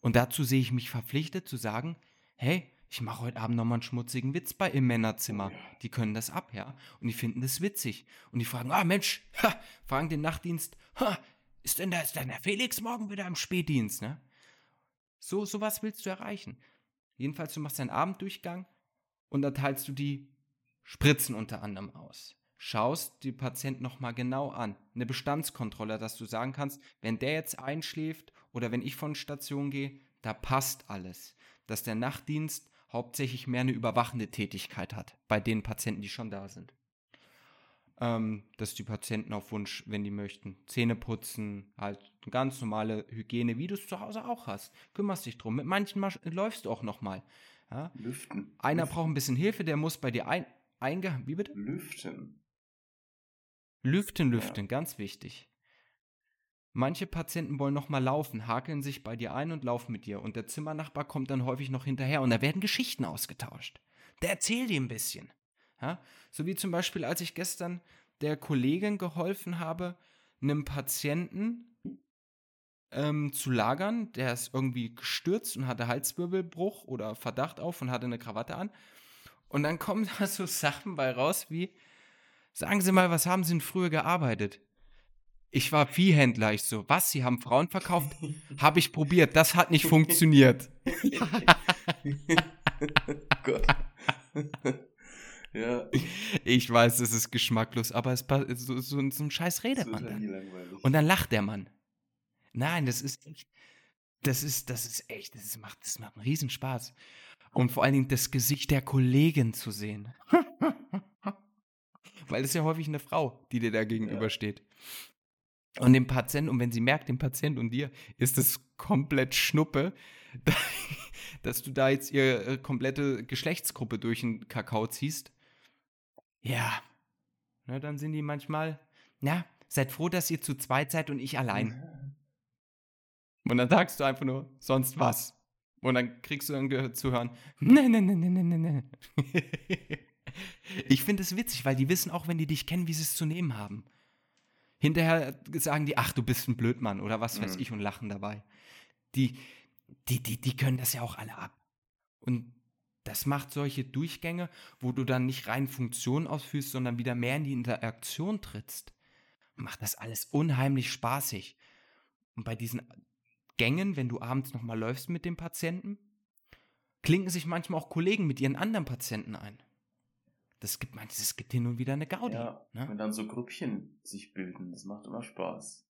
Und dazu sehe ich mich verpflichtet zu sagen, hey, ich mache heute Abend nochmal einen schmutzigen Witz bei im Männerzimmer. Die können das ab, ja. Und die finden das witzig. Und die fragen, ah Mensch, ha, fragen den Nachtdienst, ha, ist denn, da, ist denn der Felix morgen wieder im Spätdienst, ne? So, sowas willst du erreichen. Jedenfalls, du machst deinen Abenddurchgang und da teilst du die Spritzen unter anderem aus. Schaust die Patienten nochmal genau an. Eine Bestandskontrolle, dass du sagen kannst, wenn der jetzt einschläft oder wenn ich von Station gehe, da passt alles. Dass der Nachtdienst hauptsächlich mehr eine überwachende Tätigkeit hat bei den Patienten, die schon da sind. Ähm, dass die Patienten auf Wunsch, wenn die möchten, Zähne putzen, halt ganz normale Hygiene, wie du es zu Hause auch hast. Kümmerst dich drum. Mit manchen läufst du auch nochmal. Ja? Lüften. Einer Lüften. braucht ein bisschen Hilfe, der muss bei dir ein, einge... Wie bitte? Lüften. Lüften, lüften, ja. ganz wichtig. Manche Patienten wollen nochmal laufen, hakeln sich bei dir ein und laufen mit dir. Und der Zimmernachbar kommt dann häufig noch hinterher und da werden Geschichten ausgetauscht. Der erzählt dir ein bisschen. Ja? So wie zum Beispiel, als ich gestern der Kollegin geholfen habe, einem Patienten ähm, zu lagern. Der ist irgendwie gestürzt und hatte Halswirbelbruch oder Verdacht auf und hatte eine Krawatte an. Und dann kommen da so Sachen bei raus wie, sagen Sie mal, was haben Sie denn früher gearbeitet? Ich war Viehhändler. Ich so, was? Sie haben Frauen verkauft? Habe ich probiert. Das hat nicht funktioniert. Gott. Ja. Ich weiß, es ist geschmacklos, aber es ist so, so, so ein scheiß redet man dann. Und dann lacht der Mann. Nein, das ist echt, das ist, das ist echt, das macht, das macht einen Riesenspaß. Und vor allen Dingen das Gesicht der Kollegin zu sehen. Weil es ja häufig eine Frau, die dir da gegenübersteht. Ja. Und dem Patienten, und wenn sie merkt, dem Patienten und dir, ist es komplett Schnuppe, dass du da jetzt ihre äh, komplette Geschlechtsgruppe durch den Kakao ziehst. Ja. Na, dann sind die manchmal, na, seid froh, dass ihr zu zweit seid und ich allein. Und dann sagst du einfach nur, sonst was. Und dann kriegst du dann zu hören, ne, ne, ne, ne, ne, ne, ne. Ich finde es witzig, weil die wissen auch, wenn die dich kennen, wie sie es zu nehmen haben. Hinterher sagen die, ach, du bist ein Blödmann oder was weiß mhm. ich und lachen dabei. Die, die, die, die können das ja auch alle ab. Und das macht solche Durchgänge, wo du dann nicht rein Funktionen ausführst, sondern wieder mehr in die Interaktion trittst. Macht das alles unheimlich spaßig. Und bei diesen Gängen, wenn du abends nochmal läufst mit dem Patienten, klinken sich manchmal auch Kollegen mit ihren anderen Patienten ein das gibt manches, es gibt hier nun wieder eine Gaudi. Ja, ne? wenn dann so Grüppchen sich bilden, das macht immer Spaß.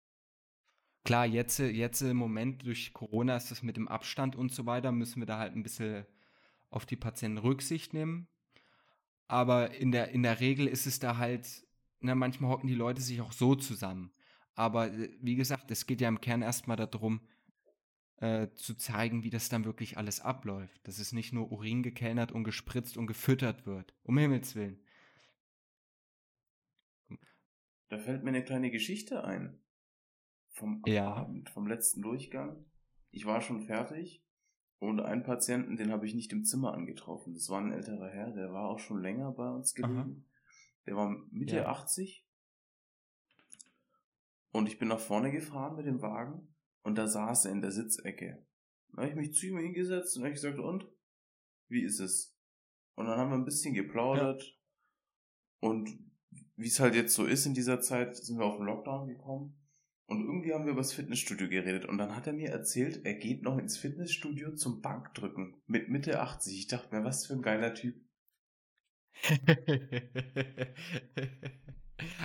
Klar, jetzt, jetzt im Moment durch Corona ist das mit dem Abstand und so weiter, müssen wir da halt ein bisschen auf die Patienten Rücksicht nehmen. Aber in der, in der Regel ist es da halt, na, manchmal hocken die Leute sich auch so zusammen. Aber äh, wie gesagt, es geht ja im Kern erstmal darum, äh, zu zeigen, wie das dann wirklich alles abläuft. Dass es nicht nur Urin gekellnert und gespritzt und gefüttert wird. Um Himmels Willen. Da fällt mir eine kleine Geschichte ein. Vom ja. Abend, vom letzten Durchgang. Ich war schon fertig und einen Patienten, den habe ich nicht im Zimmer angetroffen. Das war ein älterer Herr, der war auch schon länger bei uns gelegen. Aha. Der war Mitte ja. 80. Und ich bin nach vorne gefahren mit dem Wagen und da saß er in der Sitzecke. Da habe ich mich zu ihm hingesetzt und habe gesagt, und? Wie ist es? Und dann haben wir ein bisschen geplaudert. Ja. Und wie es halt jetzt so ist in dieser Zeit, sind wir auf den Lockdown gekommen. Und irgendwie haben wir über das Fitnessstudio geredet. Und dann hat er mir erzählt, er geht noch ins Fitnessstudio zum Bankdrücken. Mit Mitte 80. Ich dachte mir, was für ein geiler Typ.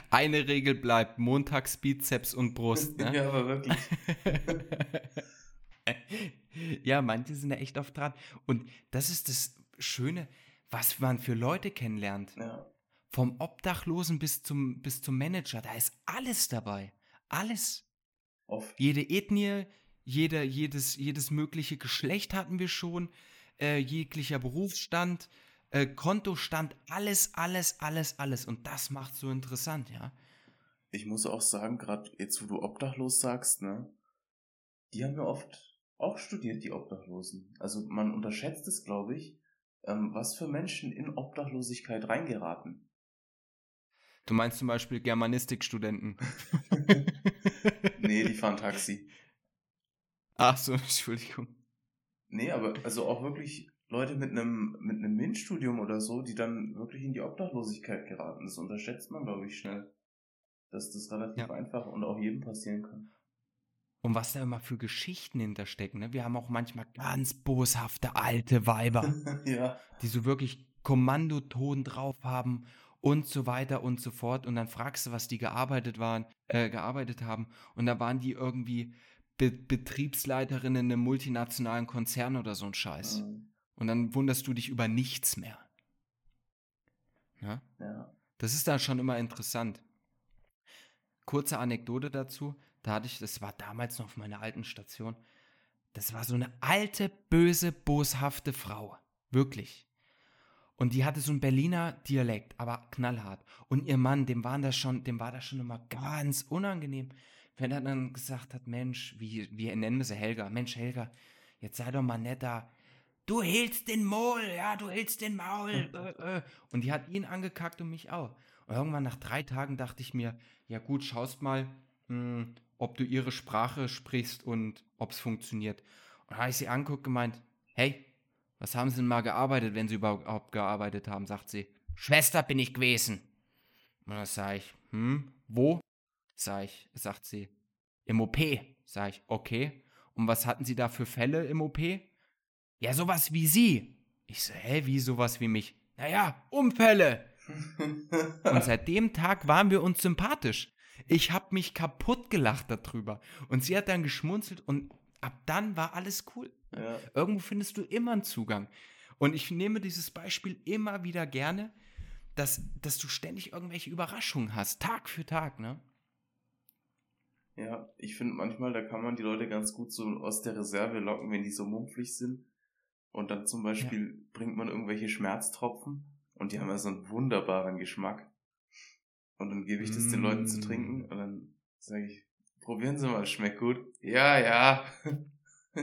Eine Regel bleibt: Montags Bizeps und Brust. Ne? ja, aber wirklich. ja, manche sind da echt oft dran. Und das ist das Schöne, was man für Leute kennenlernt. Ja. Vom Obdachlosen bis zum, bis zum Manager, da ist alles dabei. Alles. Oft. Jede Ethnie, jeder, jedes, jedes mögliche Geschlecht hatten wir schon, äh, jeglicher Berufsstand, äh, Kontostand, alles, alles, alles, alles. Und das macht so interessant, ja. Ich muss auch sagen, gerade jetzt, wo du obdachlos sagst, ne, die haben ja oft auch studiert, die Obdachlosen. Also man unterschätzt es, glaube ich, ähm, was für Menschen in Obdachlosigkeit reingeraten. Du meinst zum Beispiel Germanistikstudenten? nee, die fahren Taxi. Ach so, Entschuldigung. Nee, aber also auch wirklich Leute mit einem mit einem MINT-Studium oder so, die dann wirklich in die Obdachlosigkeit geraten. Das unterschätzt man, glaube ich, schnell. Dass das relativ ja. einfach und auch jedem passieren kann. Und was da immer für Geschichten hinterstecken. Ne? Wir haben auch manchmal ganz boshafte alte Weiber, ja. die so wirklich Kommandoton drauf haben und so weiter und so fort. Und dann fragst du, was die gearbeitet waren, äh, gearbeitet haben. Und da waren die irgendwie Be Betriebsleiterinnen in einem multinationalen Konzern oder so ein Scheiß. Mhm. Und dann wunderst du dich über nichts mehr. Ja? ja. Das ist dann schon immer interessant. Kurze Anekdote dazu. Da hatte ich, das war damals noch auf meiner alten Station. Das war so eine alte, böse, boshafte Frau. Wirklich. Und die hatte so einen Berliner Dialekt, aber knallhart. Und ihr Mann, dem war das schon, dem war das schon immer ganz unangenehm wenn er dann gesagt hat, Mensch, wie, wie nennen wir sie Helga? Mensch, Helga, jetzt sei doch mal netter. Du hältst den Maul, ja, du hältst den Maul. Äh, äh. Und die hat ihn angekackt und mich auch. Und irgendwann nach drei Tagen dachte ich mir, ja gut, schaust mal, mh, hm, ob du ihre Sprache sprichst und ob es funktioniert. Und dann habe ich sie angeguckt und gemeint, hey, was haben sie denn mal gearbeitet, wenn sie überhaupt gearbeitet haben, sagt sie. Schwester bin ich gewesen. Und dann sage ich, hm, wo? Sag ich, sagt sie, im OP. Sag ich, okay. Und was hatten Sie da für Fälle im OP? Ja, sowas wie Sie. Ich so, hä, wie sowas wie mich? Naja, Unfälle. und seit dem Tag waren wir uns sympathisch. Ich hab mich kaputt gelacht darüber. Und sie hat dann geschmunzelt und ab dann war alles cool. Ja. Irgendwo findest du immer einen Zugang. Und ich nehme dieses Beispiel immer wieder gerne, dass, dass du ständig irgendwelche Überraschungen hast, Tag für Tag, ne? Ja, ich finde manchmal, da kann man die Leute ganz gut so aus der Reserve locken, wenn die so mumpflich sind. Und dann zum Beispiel ja. bringt man irgendwelche Schmerztropfen und die haben ja so einen wunderbaren Geschmack. Und dann gebe ich das mm. den Leuten zu trinken mm. und dann sage ich, probieren Sie mal, schmeckt gut. Ja, ja.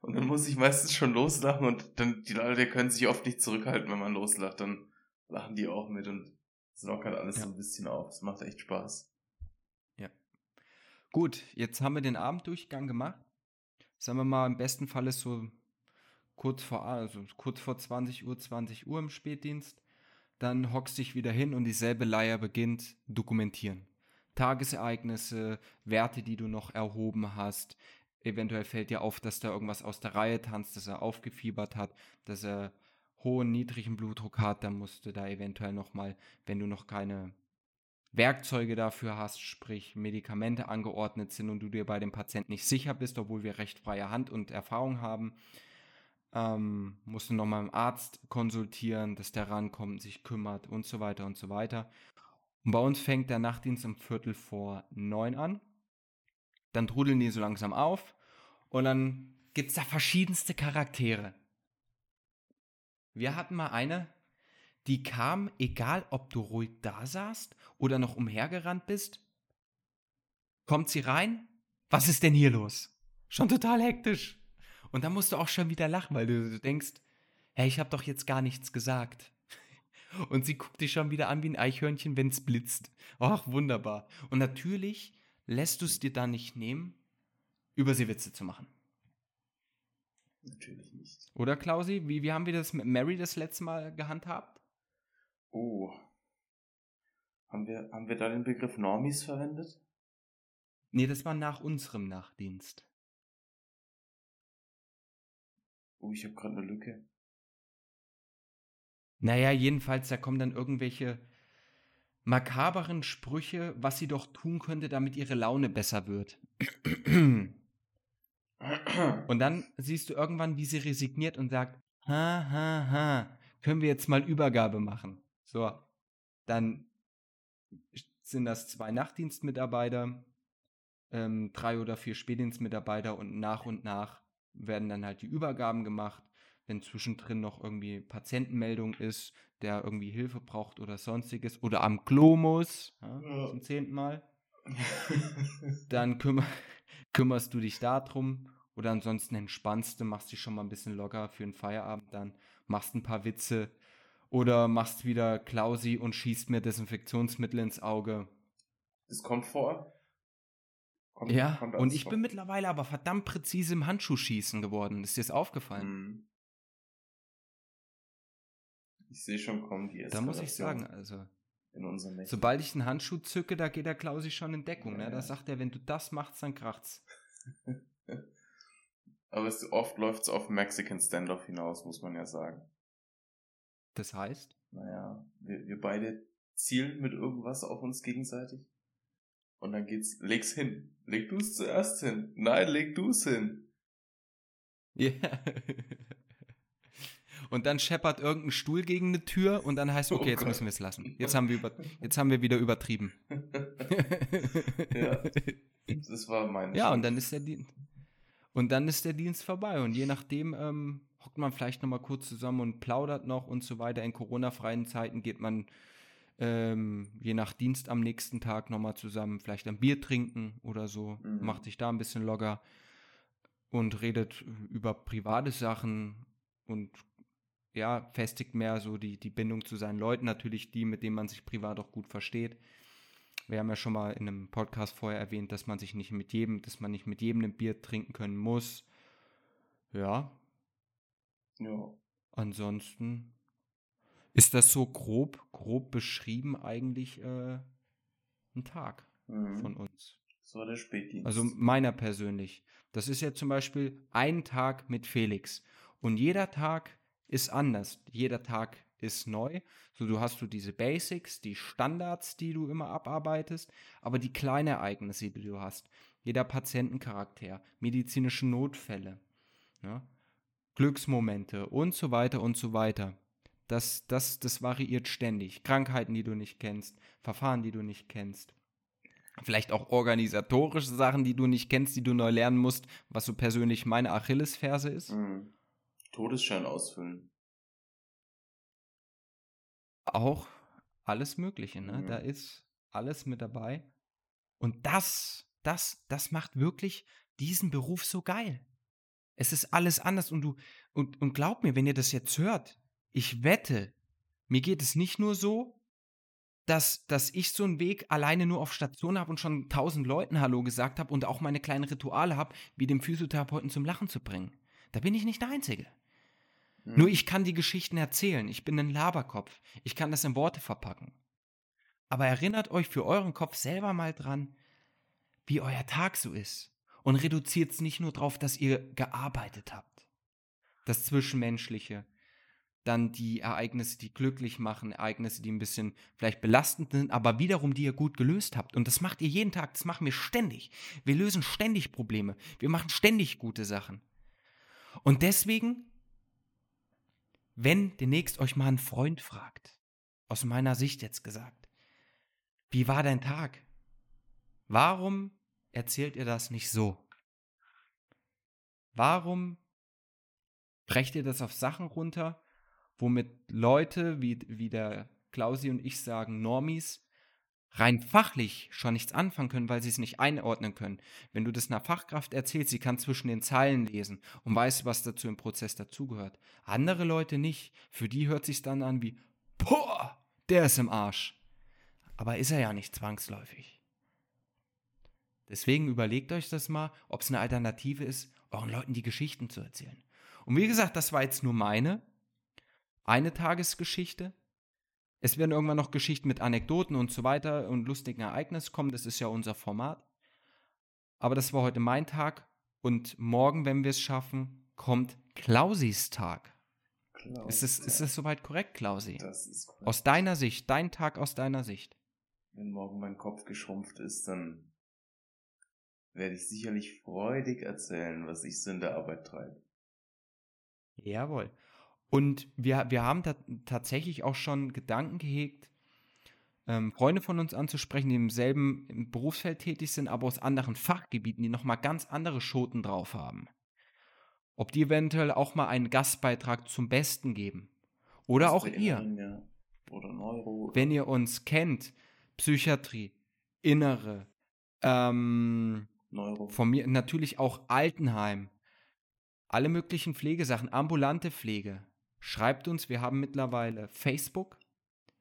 und dann muss ich meistens schon loslachen und dann, die Leute können sich oft nicht zurückhalten, wenn man loslacht. Dann lachen die auch mit und es lockert alles ja. so ein bisschen auf. Es macht echt Spaß. Gut, jetzt haben wir den Abenddurchgang gemacht. Sagen wir mal, im besten Fall ist so kurz vor, also kurz vor 20 Uhr, 20 Uhr im Spätdienst. Dann hockst dich wieder hin und dieselbe Leier beginnt dokumentieren. Tagesereignisse, Werte, die du noch erhoben hast. Eventuell fällt dir auf, dass da irgendwas aus der Reihe tanzt, dass er aufgefiebert hat, dass er hohen, niedrigen Blutdruck hat. Dann musst du da eventuell nochmal, wenn du noch keine Werkzeuge dafür hast, sprich Medikamente angeordnet sind und du dir bei dem Patienten nicht sicher bist, obwohl wir recht freie Hand und Erfahrung haben, ähm, musst du nochmal im Arzt konsultieren, dass der rankommt, sich kümmert und so weiter und so weiter. Und bei uns fängt der Nachtdienst um Viertel vor neun an. Dann trudeln die so langsam auf und dann gibt es da verschiedenste Charaktere. Wir hatten mal eine, die kam, egal ob du ruhig da saßt oder noch umhergerannt bist. Kommt sie rein? Was ist denn hier los? Schon total hektisch. Und dann musst du auch schon wieder lachen, weil du denkst, hey, ich habe doch jetzt gar nichts gesagt. Und sie guckt dich schon wieder an wie ein Eichhörnchen, wenn es blitzt. Ach, wunderbar. Und natürlich lässt du es dir dann nicht nehmen, über sie Witze zu machen. Natürlich nicht. Oder Klausi, wie, wie haben wir das mit Mary das letzte Mal gehandhabt? Oh. Haben wir, haben wir da den Begriff Normis verwendet? Nee, das war nach unserem Nachtdienst. Oh, ich habe gerade eine Lücke. Naja, jedenfalls, da kommen dann irgendwelche makaberen Sprüche, was sie doch tun könnte, damit ihre Laune besser wird. Und dann siehst du irgendwann, wie sie resigniert und sagt, ha, ha, ha, können wir jetzt mal Übergabe machen. So, dann sind das zwei Nachtdienstmitarbeiter, ähm, drei oder vier Spätdienstmitarbeiter und nach und nach werden dann halt die Übergaben gemacht. Wenn zwischendrin noch irgendwie Patientenmeldung ist, der irgendwie Hilfe braucht oder sonstiges oder am Klo muss, ja, ja. zum zehnten Mal, dann kümmer, kümmerst du dich darum oder ansonsten entspannst du, machst dich schon mal ein bisschen locker für den Feierabend, dann machst ein paar Witze oder machst wieder Klausi und schießt mir Desinfektionsmittel ins Auge. Das kommt vor. Kommt, ja, kommt und ich vor. bin mittlerweile aber verdammt präzise im Handschuhschießen geworden. Ist dir das aufgefallen? Ich sehe schon kommen, die Da muss ich sagen, also. Sobald ich einen Handschuh zücke, da geht der Klausi schon in Deckung. Ja, ne? Da sagt er, wenn du das machst, dann kracht's. aber es, oft läuft es auf Mexican Standoff hinaus, muss man ja sagen. Das heißt? Naja, wir, wir beide zielen mit irgendwas auf uns gegenseitig. Und dann geht's, leg's hin. Leg du es zuerst hin. Nein, leg du es hin. Ja. Und dann scheppert irgendein Stuhl gegen eine Tür und dann heißt, okay, oh jetzt müssen wir es lassen. Jetzt haben wir, über, jetzt haben wir wieder übertrieben. ja, das war meine Ja, und dann ist der Dienst. Und dann ist der Dienst vorbei. Und je nachdem ähm, hockt man vielleicht nochmal kurz zusammen und plaudert noch und so weiter. In Corona-freien Zeiten geht man ähm, je nach Dienst am nächsten Tag nochmal zusammen, vielleicht ein Bier trinken oder so, mhm. macht sich da ein bisschen locker und redet über private Sachen und ja, festigt mehr so die, die Bindung zu seinen Leuten, natürlich die, mit denen man sich privat auch gut versteht. Wir haben ja schon mal in einem Podcast vorher erwähnt, dass man sich nicht mit jedem, dass man nicht mit jedem ein Bier trinken können muss. Ja. Ja. Ansonsten ist das so grob, grob beschrieben eigentlich äh, ein Tag mhm. von uns. Das war der Spätdienst. Also meiner persönlich. Das ist ja zum Beispiel ein Tag mit Felix. Und jeder Tag ist anders. Jeder Tag ist neu. So, du hast du diese Basics, die Standards, die du immer abarbeitest, aber die kleinen Ereignisse, die du hast. Jeder Patientencharakter, medizinische Notfälle, ja, Glücksmomente und so weiter und so weiter. Das, das, das variiert ständig. Krankheiten, die du nicht kennst, Verfahren, die du nicht kennst. Vielleicht auch organisatorische Sachen, die du nicht kennst, die du neu lernen musst, was so persönlich meine Achillesferse ist. Mhm. Todesschein ausfüllen. Auch alles Mögliche, ne? Mhm. Da ist alles mit dabei. Und das, das, das macht wirklich diesen Beruf so geil. Es ist alles anders und du, und, und glaub mir, wenn ihr das jetzt hört, ich wette, mir geht es nicht nur so, dass, dass ich so einen Weg alleine nur auf Station habe und schon tausend Leuten Hallo gesagt habe und auch meine kleinen Rituale habe, wie dem Physiotherapeuten zum Lachen zu bringen. Da bin ich nicht der Einzige. Mhm. Nur ich kann die Geschichten erzählen. Ich bin ein Laberkopf. Ich kann das in Worte verpacken. Aber erinnert euch für euren Kopf selber mal dran, wie euer Tag so ist. Und reduziert es nicht nur darauf, dass ihr gearbeitet habt. Das Zwischenmenschliche, dann die Ereignisse, die glücklich machen, Ereignisse, die ein bisschen vielleicht belastend sind, aber wiederum, die ihr gut gelöst habt. Und das macht ihr jeden Tag, das machen wir ständig. Wir lösen ständig Probleme. Wir machen ständig gute Sachen. Und deswegen, wenn demnächst euch mal ein Freund fragt, aus meiner Sicht jetzt gesagt, wie war dein Tag? Warum erzählt ihr das nicht so? Warum brecht ihr das auf Sachen runter, womit Leute wie, wie der Klausi und ich sagen, Normis, rein fachlich schon nichts anfangen können, weil sie es nicht einordnen können. Wenn du das einer Fachkraft erzählst, sie kann zwischen den Zeilen lesen und weiß, was dazu im Prozess dazugehört. Andere Leute nicht. Für die hört sich dann an wie, boah, der ist im Arsch. Aber ist er ja nicht zwangsläufig. Deswegen überlegt euch das mal, ob es eine Alternative ist, euren Leuten die Geschichten zu erzählen. Und wie gesagt, das war jetzt nur meine eine Tagesgeschichte. Es werden irgendwann noch Geschichten mit Anekdoten und so weiter und lustigen Ereignissen kommen. Das ist ja unser Format. Aber das war heute mein Tag. Und morgen, wenn wir es schaffen, kommt Klausis Tag. Klaus, ist, es, ist das soweit korrekt, Klausi? Das ist korrekt. Aus deiner Sicht, dein Tag aus deiner Sicht. wenn morgen mein Kopf geschrumpft ist, dann werde ich sicherlich freudig erzählen, was ich so in der Arbeit treibe. Jawohl. Und wir, wir haben da tatsächlich auch schon Gedanken gehegt, ähm, Freunde von uns anzusprechen, die im selben Berufsfeld tätig sind, aber aus anderen Fachgebieten, die nochmal ganz andere Schoten drauf haben. Ob die eventuell auch mal einen Gastbeitrag zum Besten geben. Oder auch ihr. Ja. Oder Neuro. Wenn ihr uns kennt, Psychiatrie, Innere, ähm, Neuro. Von mir natürlich auch Altenheim, alle möglichen Pflegesachen, ambulante Pflege. Schreibt uns, wir haben mittlerweile Facebook,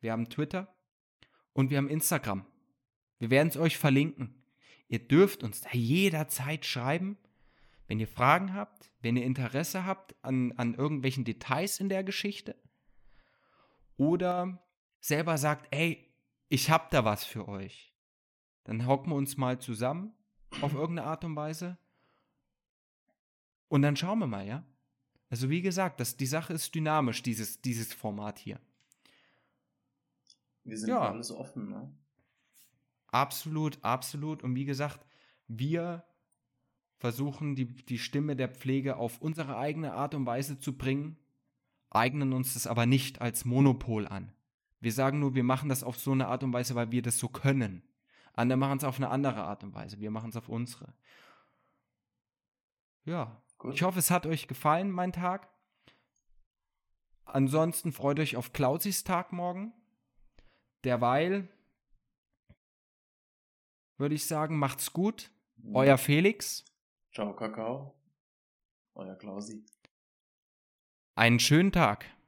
wir haben Twitter und wir haben Instagram. Wir werden es euch verlinken. Ihr dürft uns da jederzeit schreiben, wenn ihr Fragen habt, wenn ihr Interesse habt an, an irgendwelchen Details in der Geschichte oder selber sagt, ey, ich hab da was für euch. Dann hocken wir uns mal zusammen auf irgendeine Art und Weise und dann schauen wir mal, ja? Also wie gesagt, das, die Sache ist dynamisch, dieses, dieses Format hier. Wir sind ja. alles offen, ne? Absolut, absolut. Und wie gesagt, wir versuchen die, die Stimme der Pflege auf unsere eigene Art und Weise zu bringen, eignen uns das aber nicht als Monopol an. Wir sagen nur, wir machen das auf so eine Art und Weise, weil wir das so können. Andere machen es auf eine andere Art und Weise. Wir machen es auf unsere. Ja, Gut. Ich hoffe, es hat euch gefallen, mein Tag. Ansonsten freut euch auf Klausis Tag morgen. Derweil würde ich sagen, macht's gut. Euer Felix. Ciao, Kakao. Euer Klausi. Einen schönen Tag.